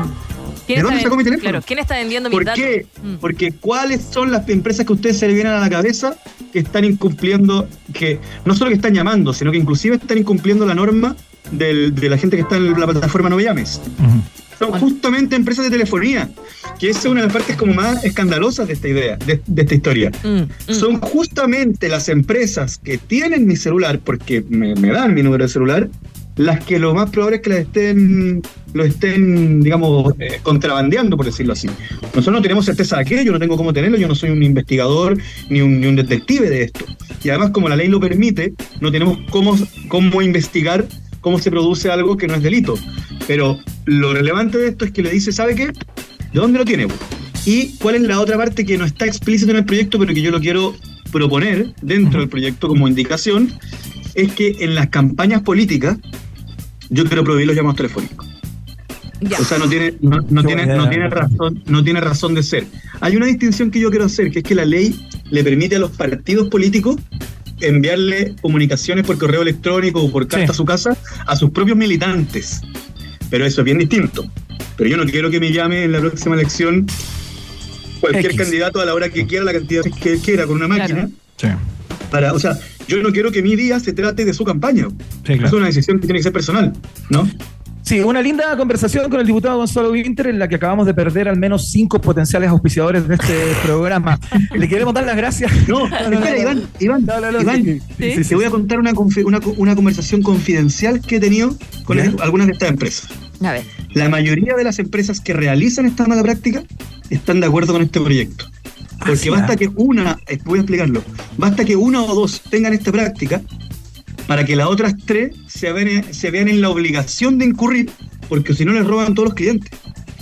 [SPEAKER 6] ¿Quién
[SPEAKER 8] ¿De
[SPEAKER 6] está
[SPEAKER 8] dónde sacó mi teléfono?
[SPEAKER 6] Claro, ¿quién está vendiendo mis
[SPEAKER 8] ¿Por
[SPEAKER 6] datos?
[SPEAKER 8] qué?
[SPEAKER 6] Mm.
[SPEAKER 8] Porque ¿cuáles son las empresas que a ustedes se le vienen a la cabeza que están incumpliendo, que no solo que están llamando, sino que inclusive están incumpliendo la norma del- de la gente que está en la plataforma No Me Llames? Son justamente empresas de telefonía, que esa es una de las partes como más escandalosas de esta idea, de, de esta historia.
[SPEAKER 6] Mm, mm.
[SPEAKER 8] Son justamente las empresas que tienen mi celular, porque me, me dan mi número de celular, las que lo más probable es que las estén, lo estén, digamos, eh, contrabandeando, por decirlo así. Nosotros no tenemos certeza de aquello, yo no tengo cómo tenerlo, yo no soy un investigador ni un, ni un detective de esto. Y además, como la ley lo permite, no tenemos cómo, cómo investigar cómo se produce algo que no es delito. Pero lo relevante de esto es que le dice, ¿sabe qué? ¿De dónde lo tiene? ¿Y cuál es la otra parte que no está explícito en el proyecto, pero que yo lo quiero proponer dentro del proyecto como indicación? Es que en las campañas políticas yo quiero prohibir los llamados telefónicos.
[SPEAKER 6] Ya.
[SPEAKER 8] O sea, no tiene, no, no tiene, no tiene razón, no tiene razón de ser. Hay una distinción que yo quiero hacer, que es que la ley le permite a los partidos políticos enviarle comunicaciones por correo electrónico o por carta
[SPEAKER 5] Sí.
[SPEAKER 8] a su casa a sus propios militantes. Pero eso es bien distinto. Pero yo no quiero que me llame en la próxima elección cualquier
[SPEAKER 5] X.
[SPEAKER 8] candidato a la hora que quiera, la cantidad que quiera, con una máquina.
[SPEAKER 6] Claro.
[SPEAKER 5] Sí,
[SPEAKER 8] Para, o sea, yo no quiero que mi día se trate de su campaña.
[SPEAKER 5] sí,
[SPEAKER 8] Es una decisión que tiene que ser personal, ¿no?
[SPEAKER 5] Sí, una linda conversación con el diputado Gonzalo Winter en la que acabamos de perder al menos cinco potenciales auspiciadores de este programa. Le queremos dar las gracias.
[SPEAKER 8] No, espera, Iván, Iván,
[SPEAKER 5] No, no, no,
[SPEAKER 8] Iván,
[SPEAKER 5] sí, sí, sí,
[SPEAKER 8] te
[SPEAKER 5] sí.
[SPEAKER 8] voy a contar una, confi- una, una conversación confidencial que he tenido con algunas de estas empresas.
[SPEAKER 6] A ver.
[SPEAKER 8] La mayoría de las empresas que realizan esta mala práctica están de acuerdo con este proyecto. Porque basta que una, eh, voy a explicarlo, basta que una o dos tengan esta práctica para que las otras tres se vean, se vean en la obligación de incurrir, porque si no les roban todos los clientes.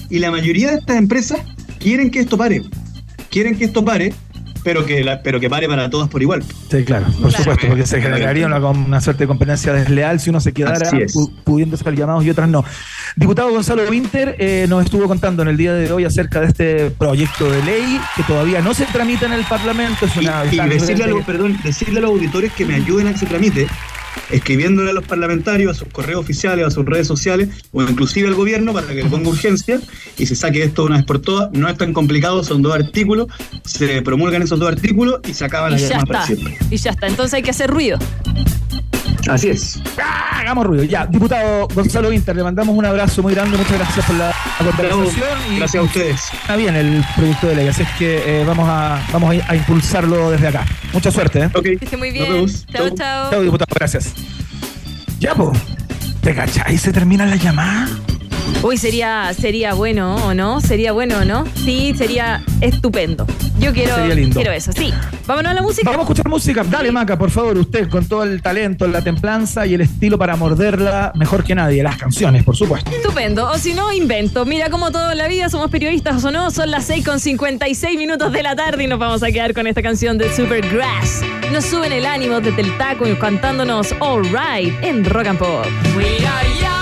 [SPEAKER 8] Y la mayoría de estas empresas quieren que esto pare. Quieren que esto pare, pero que, la- pero que pare para todas por igual.
[SPEAKER 5] Sí, claro, por supuesto, porque se generaría una, una suerte de competencia desleal si uno se quedara pudiendo ser llamados y otras no. Diputado Gonzalo Winter eh, nos estuvo contando en el día de hoy acerca de este proyecto de ley que todavía no se tramita en el Parlamento. Es una,
[SPEAKER 8] y decirle, a los, perdón, decirle a los auditores que me ayuden a que se tramite, escribiéndole a los parlamentarios, a sus correos oficiales, a sus redes sociales, o inclusive al gobierno para que le ponga urgencia y se saque esto de una vez por todas. No es tan complicado, son dos artículos, se promulgan esos dos artículos y se acaban las
[SPEAKER 6] ya
[SPEAKER 8] llamadas para siempre.
[SPEAKER 6] Y ya está. Entonces hay que hacer ruido.
[SPEAKER 8] Así es.
[SPEAKER 5] ¡Ah! Hagamos ruido. Ya, diputado Gonzalo Winter, le mandamos un abrazo muy grande. Muchas gracias por la conversación. y
[SPEAKER 8] Gracias a ustedes.
[SPEAKER 5] Está bien el proyecto de ley, así es que eh, vamos, a, vamos a, a impulsarlo desde acá. Mucha suerte. ¿eh?
[SPEAKER 8] Ok.
[SPEAKER 6] Que esté muy
[SPEAKER 8] Nos
[SPEAKER 6] bien.
[SPEAKER 8] vemos.
[SPEAKER 6] Chao,
[SPEAKER 8] Chau.
[SPEAKER 6] chao.
[SPEAKER 5] Chao, diputado, gracias. Ya, po. ¿Te cachai? ¿Se termina la llamada?
[SPEAKER 6] Uy, sería, sería bueno, ¿o no? Sería bueno, ¿o no? Sí, sería estupendo. Yo quiero,
[SPEAKER 5] Sería lindo.
[SPEAKER 6] quiero eso, sí. Vámonos a la música.
[SPEAKER 5] Vamos a escuchar música. Dale, Maca, por favor, usted con todo el talento, la templanza y el estilo para morderla mejor que nadie. Las canciones, por supuesto.
[SPEAKER 6] Estupendo. O si no, invento. Mira como todo en la vida, somos periodistas o no. Son las 6 con 56 minutos de la tarde y nos vamos a quedar con esta canción de Supergrass. Nos suben el ánimo desde el taco y cantándonos All Right en Rock and Pop.
[SPEAKER 9] We are young,